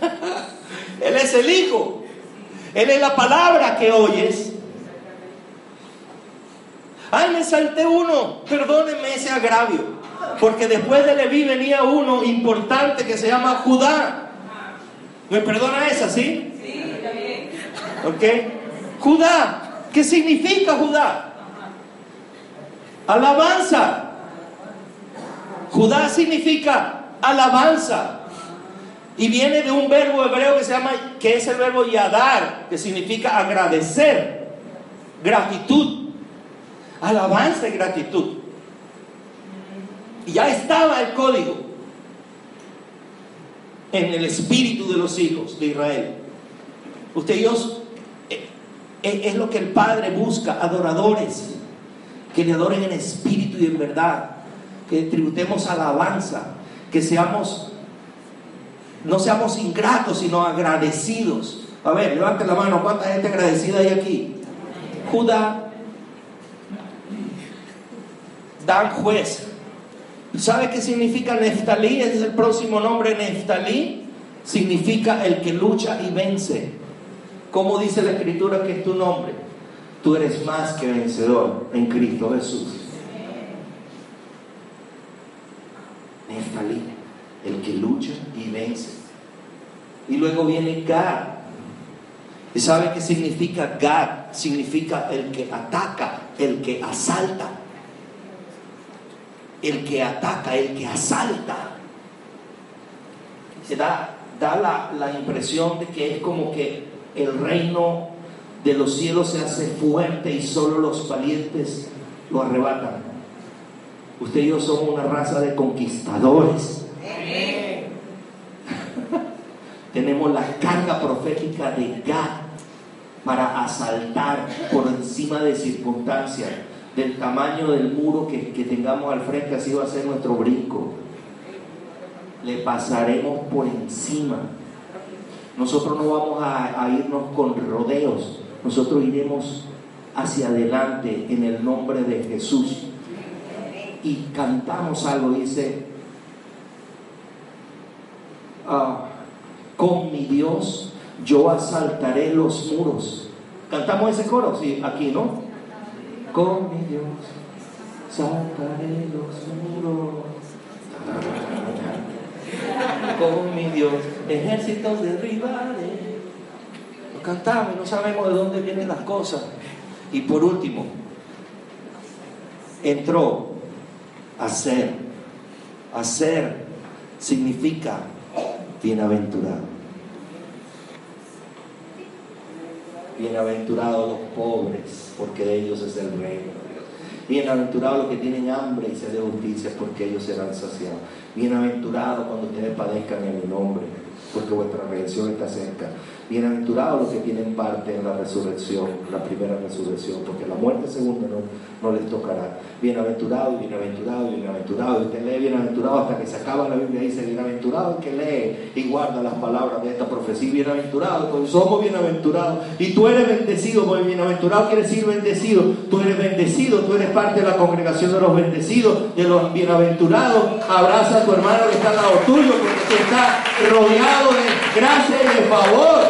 [SPEAKER 2] *laughs* Él es el Hijo. Él es la palabra que oyes. Ay, me salté uno, perdónenme ese agravio. Porque después de Leví venía uno importante que se llama Judá. ¿Me perdona esa, sí? Sí, está bien. ¿Ok? Judá. ¿Qué significa Judá? Alabanza. Judá significa alabanza. Y viene de un verbo hebreo que se llama, que es el verbo yadar, que significa agradecer, gratitud alabanza y gratitud. Y ya estaba el código en el espíritu de los hijos de Israel. Usted y yo eh, eh, es lo que el Padre busca, adoradores, que le adoren en espíritu y en verdad, que tributemos alabanza, que seamos, no seamos ingratos, sino agradecidos. A ver, levante la mano, ¿cuánta gente agradecida hay aquí? Judá Dan juez. ¿Sabe qué significa Neftalí? Ese es el próximo nombre, Neftalí. Significa el que lucha y vence. ¿Cómo dice la escritura que es tu nombre? Tú eres más que vencedor en Cristo Jesús. Neftalí, el que lucha y vence. Y luego viene Gad. ¿Y sabe qué significa Gad? Significa el que ataca, el que asalta el que ataca, el que asalta. Se da, da la, impresión de que es como que el reino de los cielos se hace fuerte y solo los valientes lo arrebatan. Usted y yo somos una raza de conquistadores. *laughs* Tenemos la carga profética de Gad para asaltar por encima de circunstancias del tamaño del muro que, tengamos al frente, así va a ser nuestro brinco. Le pasaremos por encima. Nosotros no vamos a, a irnos con rodeos, nosotros iremos hacia adelante en el nombre de Jesús. Y cantamos algo, dice, ah, con mi Dios yo asaltaré los muros. Cantamos ese coro, sí, aquí, ¿no? Con mi Dios saltaré los muros. Con mi Dios ejércitos derribaré. Lo cantamos no sabemos de dónde vienen las cosas. Y por último, entró a ser. A ser significa bienaventurado. Bienaventurados los pobres, porque de ellos es el reino. Bienaventurados los que tienen hambre y sed de justicia, porque ellos serán saciados. Bienaventurados cuando ustedes padezcan en mi nombre. Porque vuestra redención está cerca. Bienaventurados los que tienen parte en la resurrección, la primera resurrección, porque la muerte segunda no, no les tocará. Bienaventurado, bienaventurado, bienaventurado. Usted lee bienaventurado hasta que se acaba la Biblia y dice bienaventurado el que lee y guarda las palabras de esta profecía. Bienaventurado, porque somos bienaventurados. Y tú eres bendecido, porque bienaventurado quiere decir bendecido. Tú eres bendecido, tú eres parte de la congregación de los bendecidos, de los bienaventurados. Abraza a tu hermano que está al lado tuyo, porque tú estás rodeado de gracia y de favor.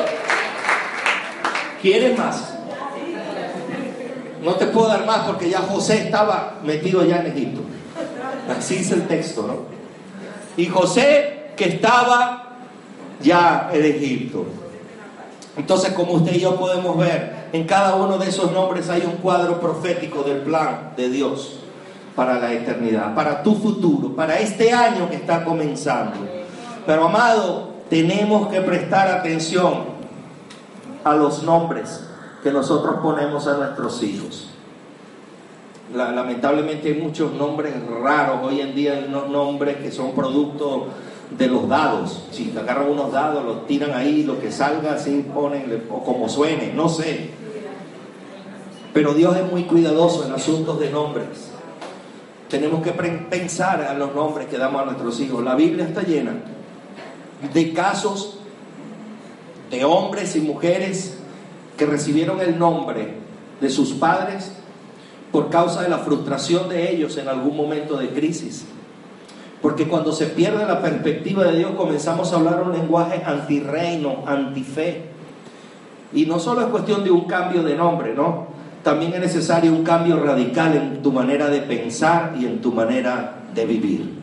[SPEAKER 2] ¿Quieres más? No te puedo dar más porque ya José estaba metido ya en Egipto. Así dice el texto, ¿no? Y José que estaba ya en Egipto. Entonces, como usted y yo podemos ver, en cada uno de esos nombres hay un cuadro profético del plan de Dios para la eternidad, para tu futuro, para este año que está comenzando. Pero amado, tenemos que prestar atención a los nombres que nosotros ponemos a nuestros hijos. lamentablemente hay muchos nombres raros hoy en día, hay unos nombres que son producto de los dados. Si agarran unos dados, los tiran ahí, lo que salga así ponen, o como suene, no sé. Pero Dios es muy cuidadoso en asuntos de nombres. Tenemos que pensar en los nombres que damos a nuestros hijos. La Biblia está llena de casos de hombres y mujeres que recibieron el nombre de sus padres por causa de la frustración de ellos en algún momento de crisis. Porque cuando se pierde la perspectiva de Dios comenzamos a hablar un lenguaje antirreino, antife. Y no solo es cuestión de un cambio de nombre, ¿no? También es necesario un cambio radical en tu manera de pensar y en tu manera de vivir.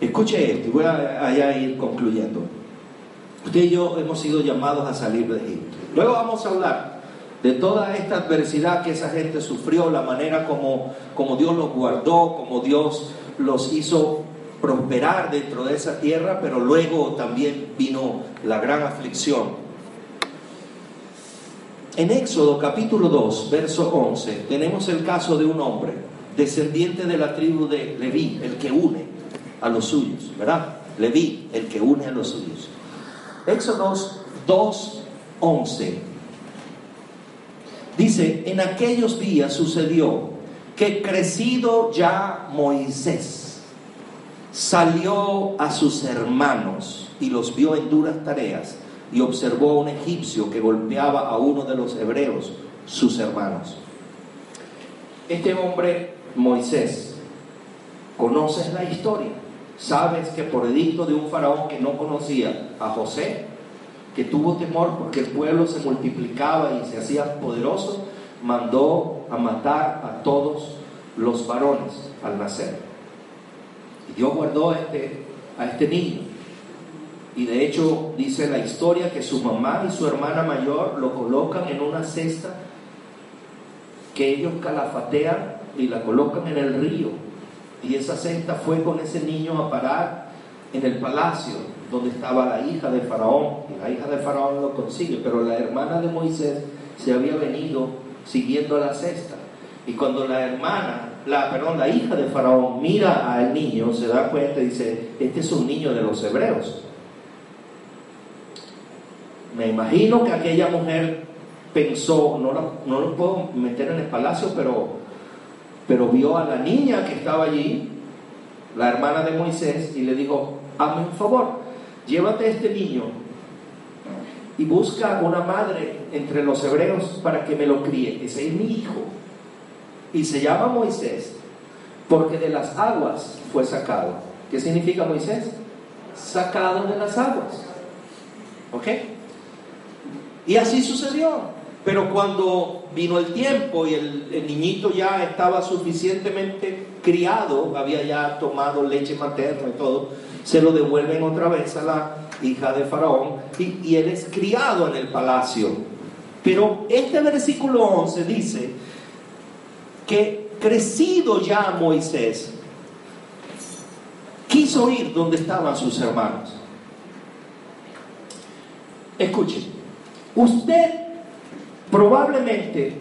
[SPEAKER 2] Escuche esto y voy a, a ir concluyendo. Usted y yo hemos sido llamados a salir de Egipto. Luego vamos a hablar de toda esta adversidad que esa gente sufrió, la manera como, como Dios los guardó, como Dios los hizo prosperar dentro de esa tierra, pero luego también vino la gran aflicción. En Éxodo capítulo 2, verso 11, tenemos el caso de un hombre, descendiente de la tribu de Leví, el que une a los suyos, ¿verdad? Leví, el que une a los suyos. Éxodos 2.11. Dice, en aquellos días sucedió que crecido ya Moisés salió a sus hermanos y los vio en duras tareas y observó a un egipcio que golpeaba a uno de los hebreos, sus hermanos. Este hombre, Moisés, conoces la historia. Sabes que por edicto de un faraón que no conocía a José, que tuvo temor porque el pueblo se multiplicaba y se hacía poderoso, mandó a matar a todos los varones al nacer. Y Dios guardó a este, a este niño. Y de hecho dice la historia que su mamá y su hermana mayor lo colocan en una cesta que ellos calafatean y la colocan en el río y esa cesta fue con ese niño a parar en el palacio donde estaba la hija de Faraón. Y la hija de Faraón lo consigue, pero la hermana de Moisés se había venido siguiendo la cesta. Y cuando la hermana, la, perdón, la hija de Faraón mira al niño, se da cuenta y dice, este es un niño de los hebreos. Me imagino que aquella mujer pensó, no lo, no lo puedo meter en el palacio, pero pero vio a la niña que estaba allí, la hermana de Moisés, y le dijo, hazme un favor, llévate este niño y busca una madre entre los hebreos para que me lo críe. Ese es mi hijo. Y se llama Moisés porque de las aguas fue sacado. ¿Qué significa Moisés? Sacado de las aguas. ¿Ok? Y así sucedió. Pero cuando vino el tiempo y el, niñito ya estaba suficientemente criado, había ya tomado leche materna y todo, se lo devuelven otra vez a la hija de Faraón y, él es criado en el palacio. Pero este versículo 11 dice que crecido ya Moisés, quiso ir donde estaban sus hermanos. Escuchen, usted probablemente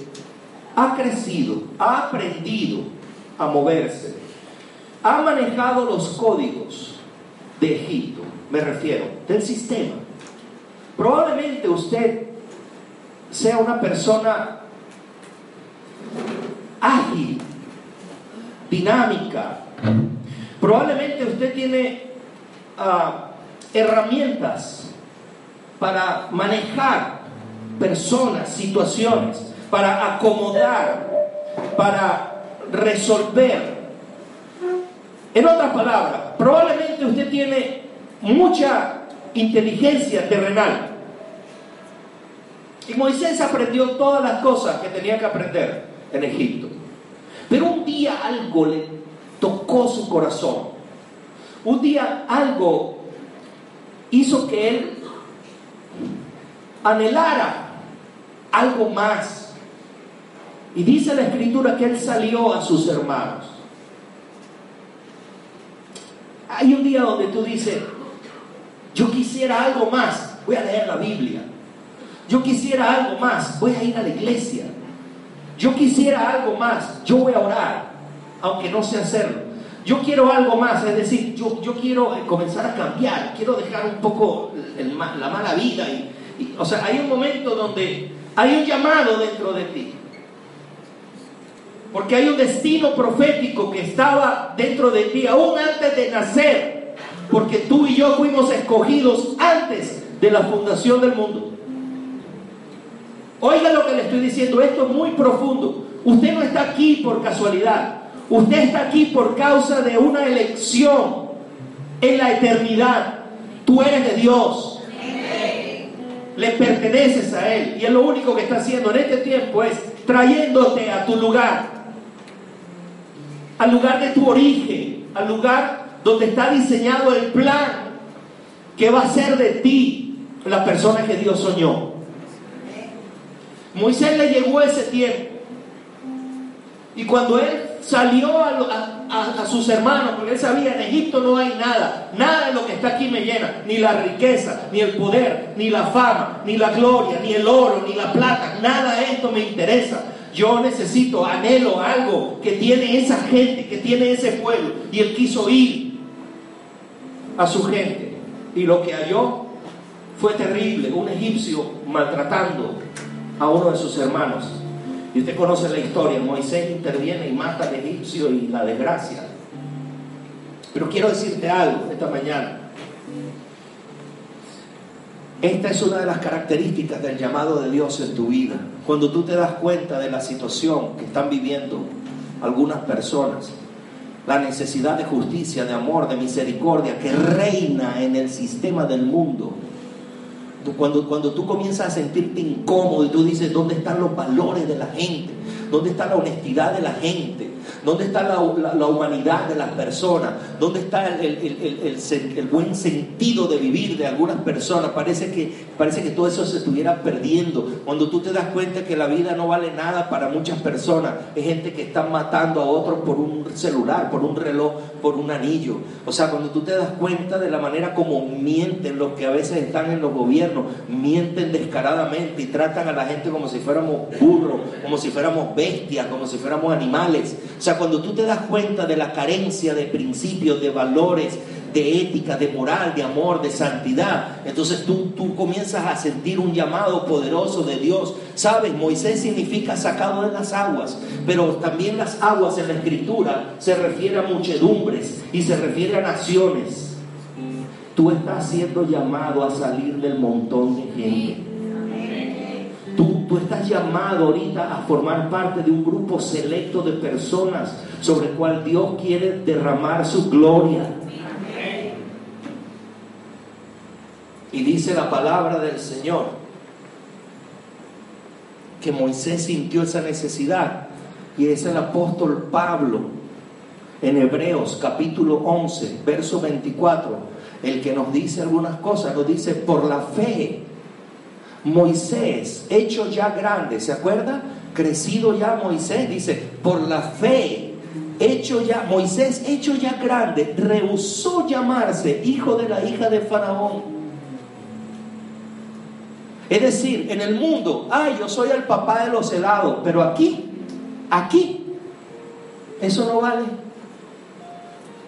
[SPEAKER 2] ha crecido, ha aprendido a moverse, ha manejado los códigos de Egipto, me refiero, del sistema. Probablemente usted sea una persona ágil, dinámica. Probablemente usted tiene ah, herramientas para manejar personas, situaciones, para acomodar, para resolver. En otras palabras, probablemente usted tiene mucha inteligencia terrenal. Y Moisés aprendió todas las cosas que tenía que aprender en Egipto. Pero un día algo le tocó su corazón. Un día algo hizo que él anhelara algo más. Y dice la escritura que él salió a sus hermanos. Hay un día donde tú dices, yo quisiera algo más, voy a leer la Biblia. Yo quisiera algo más, voy a ir a la iglesia. Yo quisiera algo más, yo voy a orar, aunque no sé hacerlo. Yo quiero algo más, es decir, yo, yo quiero comenzar a cambiar, quiero dejar un poco la mala vida. Y, o sea, hay un momento donde hay un llamado dentro de ti. Porque hay un destino profético que estaba dentro de ti aún antes de nacer. Porque tú y yo fuimos escogidos antes de la fundación del mundo. Oiga lo que le estoy diciendo, esto es muy profundo. Usted no está aquí por casualidad. Usted está aquí por causa de una elección en la eternidad. Tú eres de Dios. Le perteneces a Él. Y es lo único que está haciendo en este tiempo es trayéndote a tu lugar. Al lugar de tu origen. Al lugar donde está diseñado el plan que va a ser de ti la persona que Dios soñó. Moisés le llegó ese tiempo. Y cuando él salió a, sus hermanos, porque él sabía, en Egipto no hay nada, nada de lo que está aquí me llena, ni la riqueza, ni el poder, ni la fama, ni la gloria, ni el oro, ni la plata, nada de esto me interesa. Yo necesito, anhelo algo que tiene esa gente, que tiene ese pueblo. Y él quiso ir a su gente. Y lo que halló fue terrible, un egipcio maltratando a uno de sus hermanos. Y usted conoce la historia, Moisés interviene y mata al egipcio y la desgracia. Pero quiero decirte algo esta mañana. Esta es una de las características del llamado de Dios en tu vida. Cuando tú te das cuenta de la situación que están viviendo algunas personas, la necesidad de justicia, de amor, de misericordia que reina en el sistema del mundo, cuando, cuando tú comienzas a sentirte incómodo y tú dices, ¿dónde están los valores de la gente? ¿Dónde está la honestidad de la gente? ¿Dónde está la, humanidad de las personas? ¿Dónde está el, buen sentido de vivir de algunas personas? Parece que, parece que todo eso se estuviera perdiendo. Cuando tú te das cuenta que la vida no vale nada para muchas personas, es gente que está matando a otros por un celular, por un reloj, por un anillo. O sea, cuando tú te das cuenta de la manera como mienten los que a veces están en los gobiernos, mienten descaradamente y tratan a la gente como si fuéramos burros, como si fuéramos bestias, como si fuéramos animales. Cuando tú te das cuenta de la carencia de principios, de valores, de ética, de moral, de amor, de santidad, entonces tú, tú comienzas a sentir un llamado poderoso de Dios. Sabes, Moisés significa sacado de las aguas, pero también las aguas en la escritura se refiere a muchedumbres y se refiere a naciones. Tú estás siendo llamado a salir del montón de gente. Tú, estás llamado ahorita a formar parte de un grupo selecto de personas sobre el cual Dios quiere derramar su gloria. Y dice la palabra del Señor que Moisés sintió esa necesidad. Y es el apóstol Pablo en Hebreos capítulo 11, verso 24, el que nos dice algunas cosas, nos dice, por la fe Moisés, hecho ya grande, ¿se acuerda? Crecido ya Moisés, dice, por la fe, hecho ya, Moisés, hecho ya grande, rehusó llamarse hijo de la hija de Faraón. Es decir, en el mundo, ay, yo soy el papá de los helados, pero aquí, aquí, eso no vale.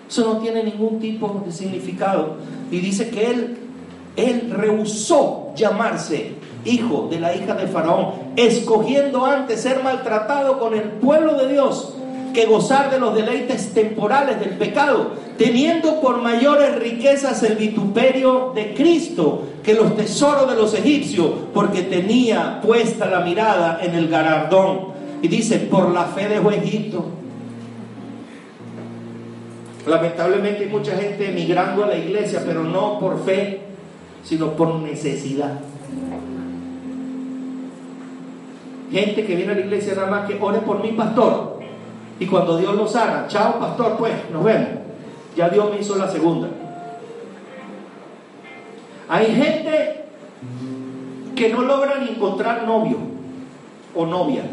[SPEAKER 2] Eso no tiene ningún tipo de significado. Y dice que él, él rehusó llamarse hijo de la hija de Faraón, escogiendo antes ser maltratado con el pueblo de Dios que gozar de los deleites temporales del pecado, teniendo por mayores riquezas el vituperio de Cristo que los tesoros de los egipcios, porque tenía puesta la mirada en el galardón. Y dice, por la fe dejó Egipto. Lamentablemente hay mucha gente emigrando a la iglesia, pero no por fe, sino por necesidad. Gente que viene a la iglesia nada más que ore por mi pastor. Y cuando Dios los haga, chao pastor, pues nos vemos. Ya Dios me hizo la segunda. Hay gente que no logran encontrar novio o novia.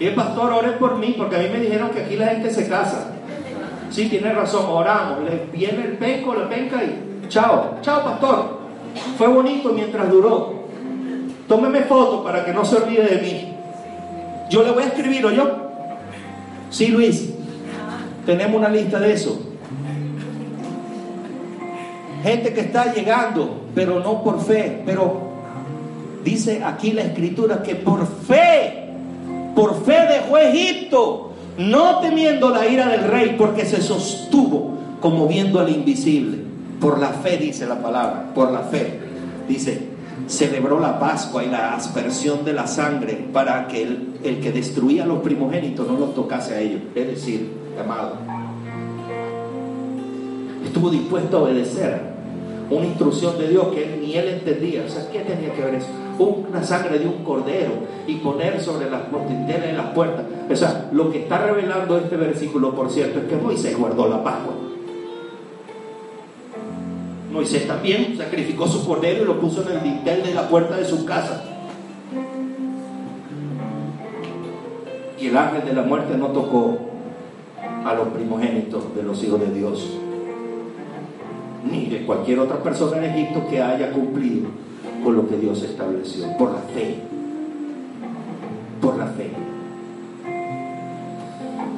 [SPEAKER 2] Y el pastor, ore por mí, porque a mí me dijeron que aquí la gente se casa. Sí, tiene razón, oramos. Le viene el penco, la penca y chao, chao pastor. Fue bonito mientras duró. Tómeme foto para que no se olvide de mí. Yo le voy a escribir, ¿o yo? Sí, Luis. Tenemos una lista de eso. Gente que está llegando, pero no por fe. Pero dice aquí la escritura que por fe, por fe dejó Egipto, no temiendo la ira del rey, porque se sostuvo como viendo al invisible. Por la fe, dice la palabra, por la fe. Dice, celebró la Pascua y la aspersión de la sangre para que el, el que destruía a los primogénitos no los tocase a ellos. Es decir, amado, estuvo dispuesto a obedecer una instrucción de Dios que ni él entendía. O sea, ¿qué tenía que ver eso? Una sangre de un cordero y poner sobre las de las puertas. O sea, lo que está revelando este versículo, por cierto, es que Moisés guardó la Pascua. Moisés también sacrificó su cordero y lo puso en el dintel de la puerta de su casa. Y el ángel de la muerte no tocó a los primogénitos de los hijos de Dios, ni de cualquier otra persona en Egipto que haya cumplido con lo que Dios estableció, por la fe, por la fe.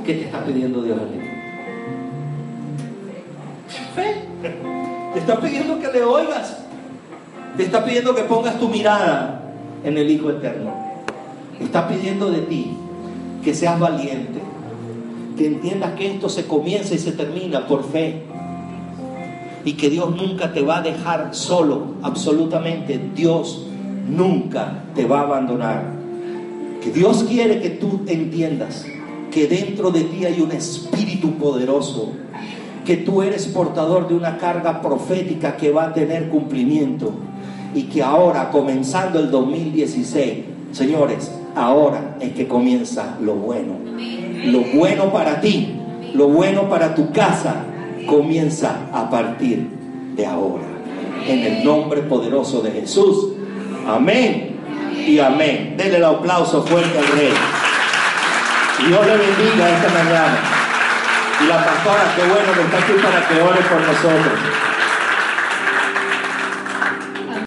[SPEAKER 2] ¿Qué te está pidiendo Dios a ti? Fe. Te está pidiendo que le oigas. Te está pidiendo que pongas tu mirada en el Hijo Eterno. Está pidiendo de ti que seas valiente, que entiendas que esto se comienza y se termina por fe. Y que Dios nunca te va a dejar solo, absolutamente. Dios nunca te va a abandonar. Que Dios quiere que tú entiendas que dentro de ti hay un espíritu poderoso que tú eres portador de una carga profética que va a tener cumplimiento y que ahora, comenzando el 2016, señores, ahora es que comienza lo bueno. Lo bueno para ti, lo bueno para tu casa, comienza a partir de ahora. En el nombre poderoso de Jesús. Amén y amén. Denle el aplauso fuerte al Rey. Dios le bendiga esta mañana. Y la pastora, qué bueno que está aquí para que ore por nosotros.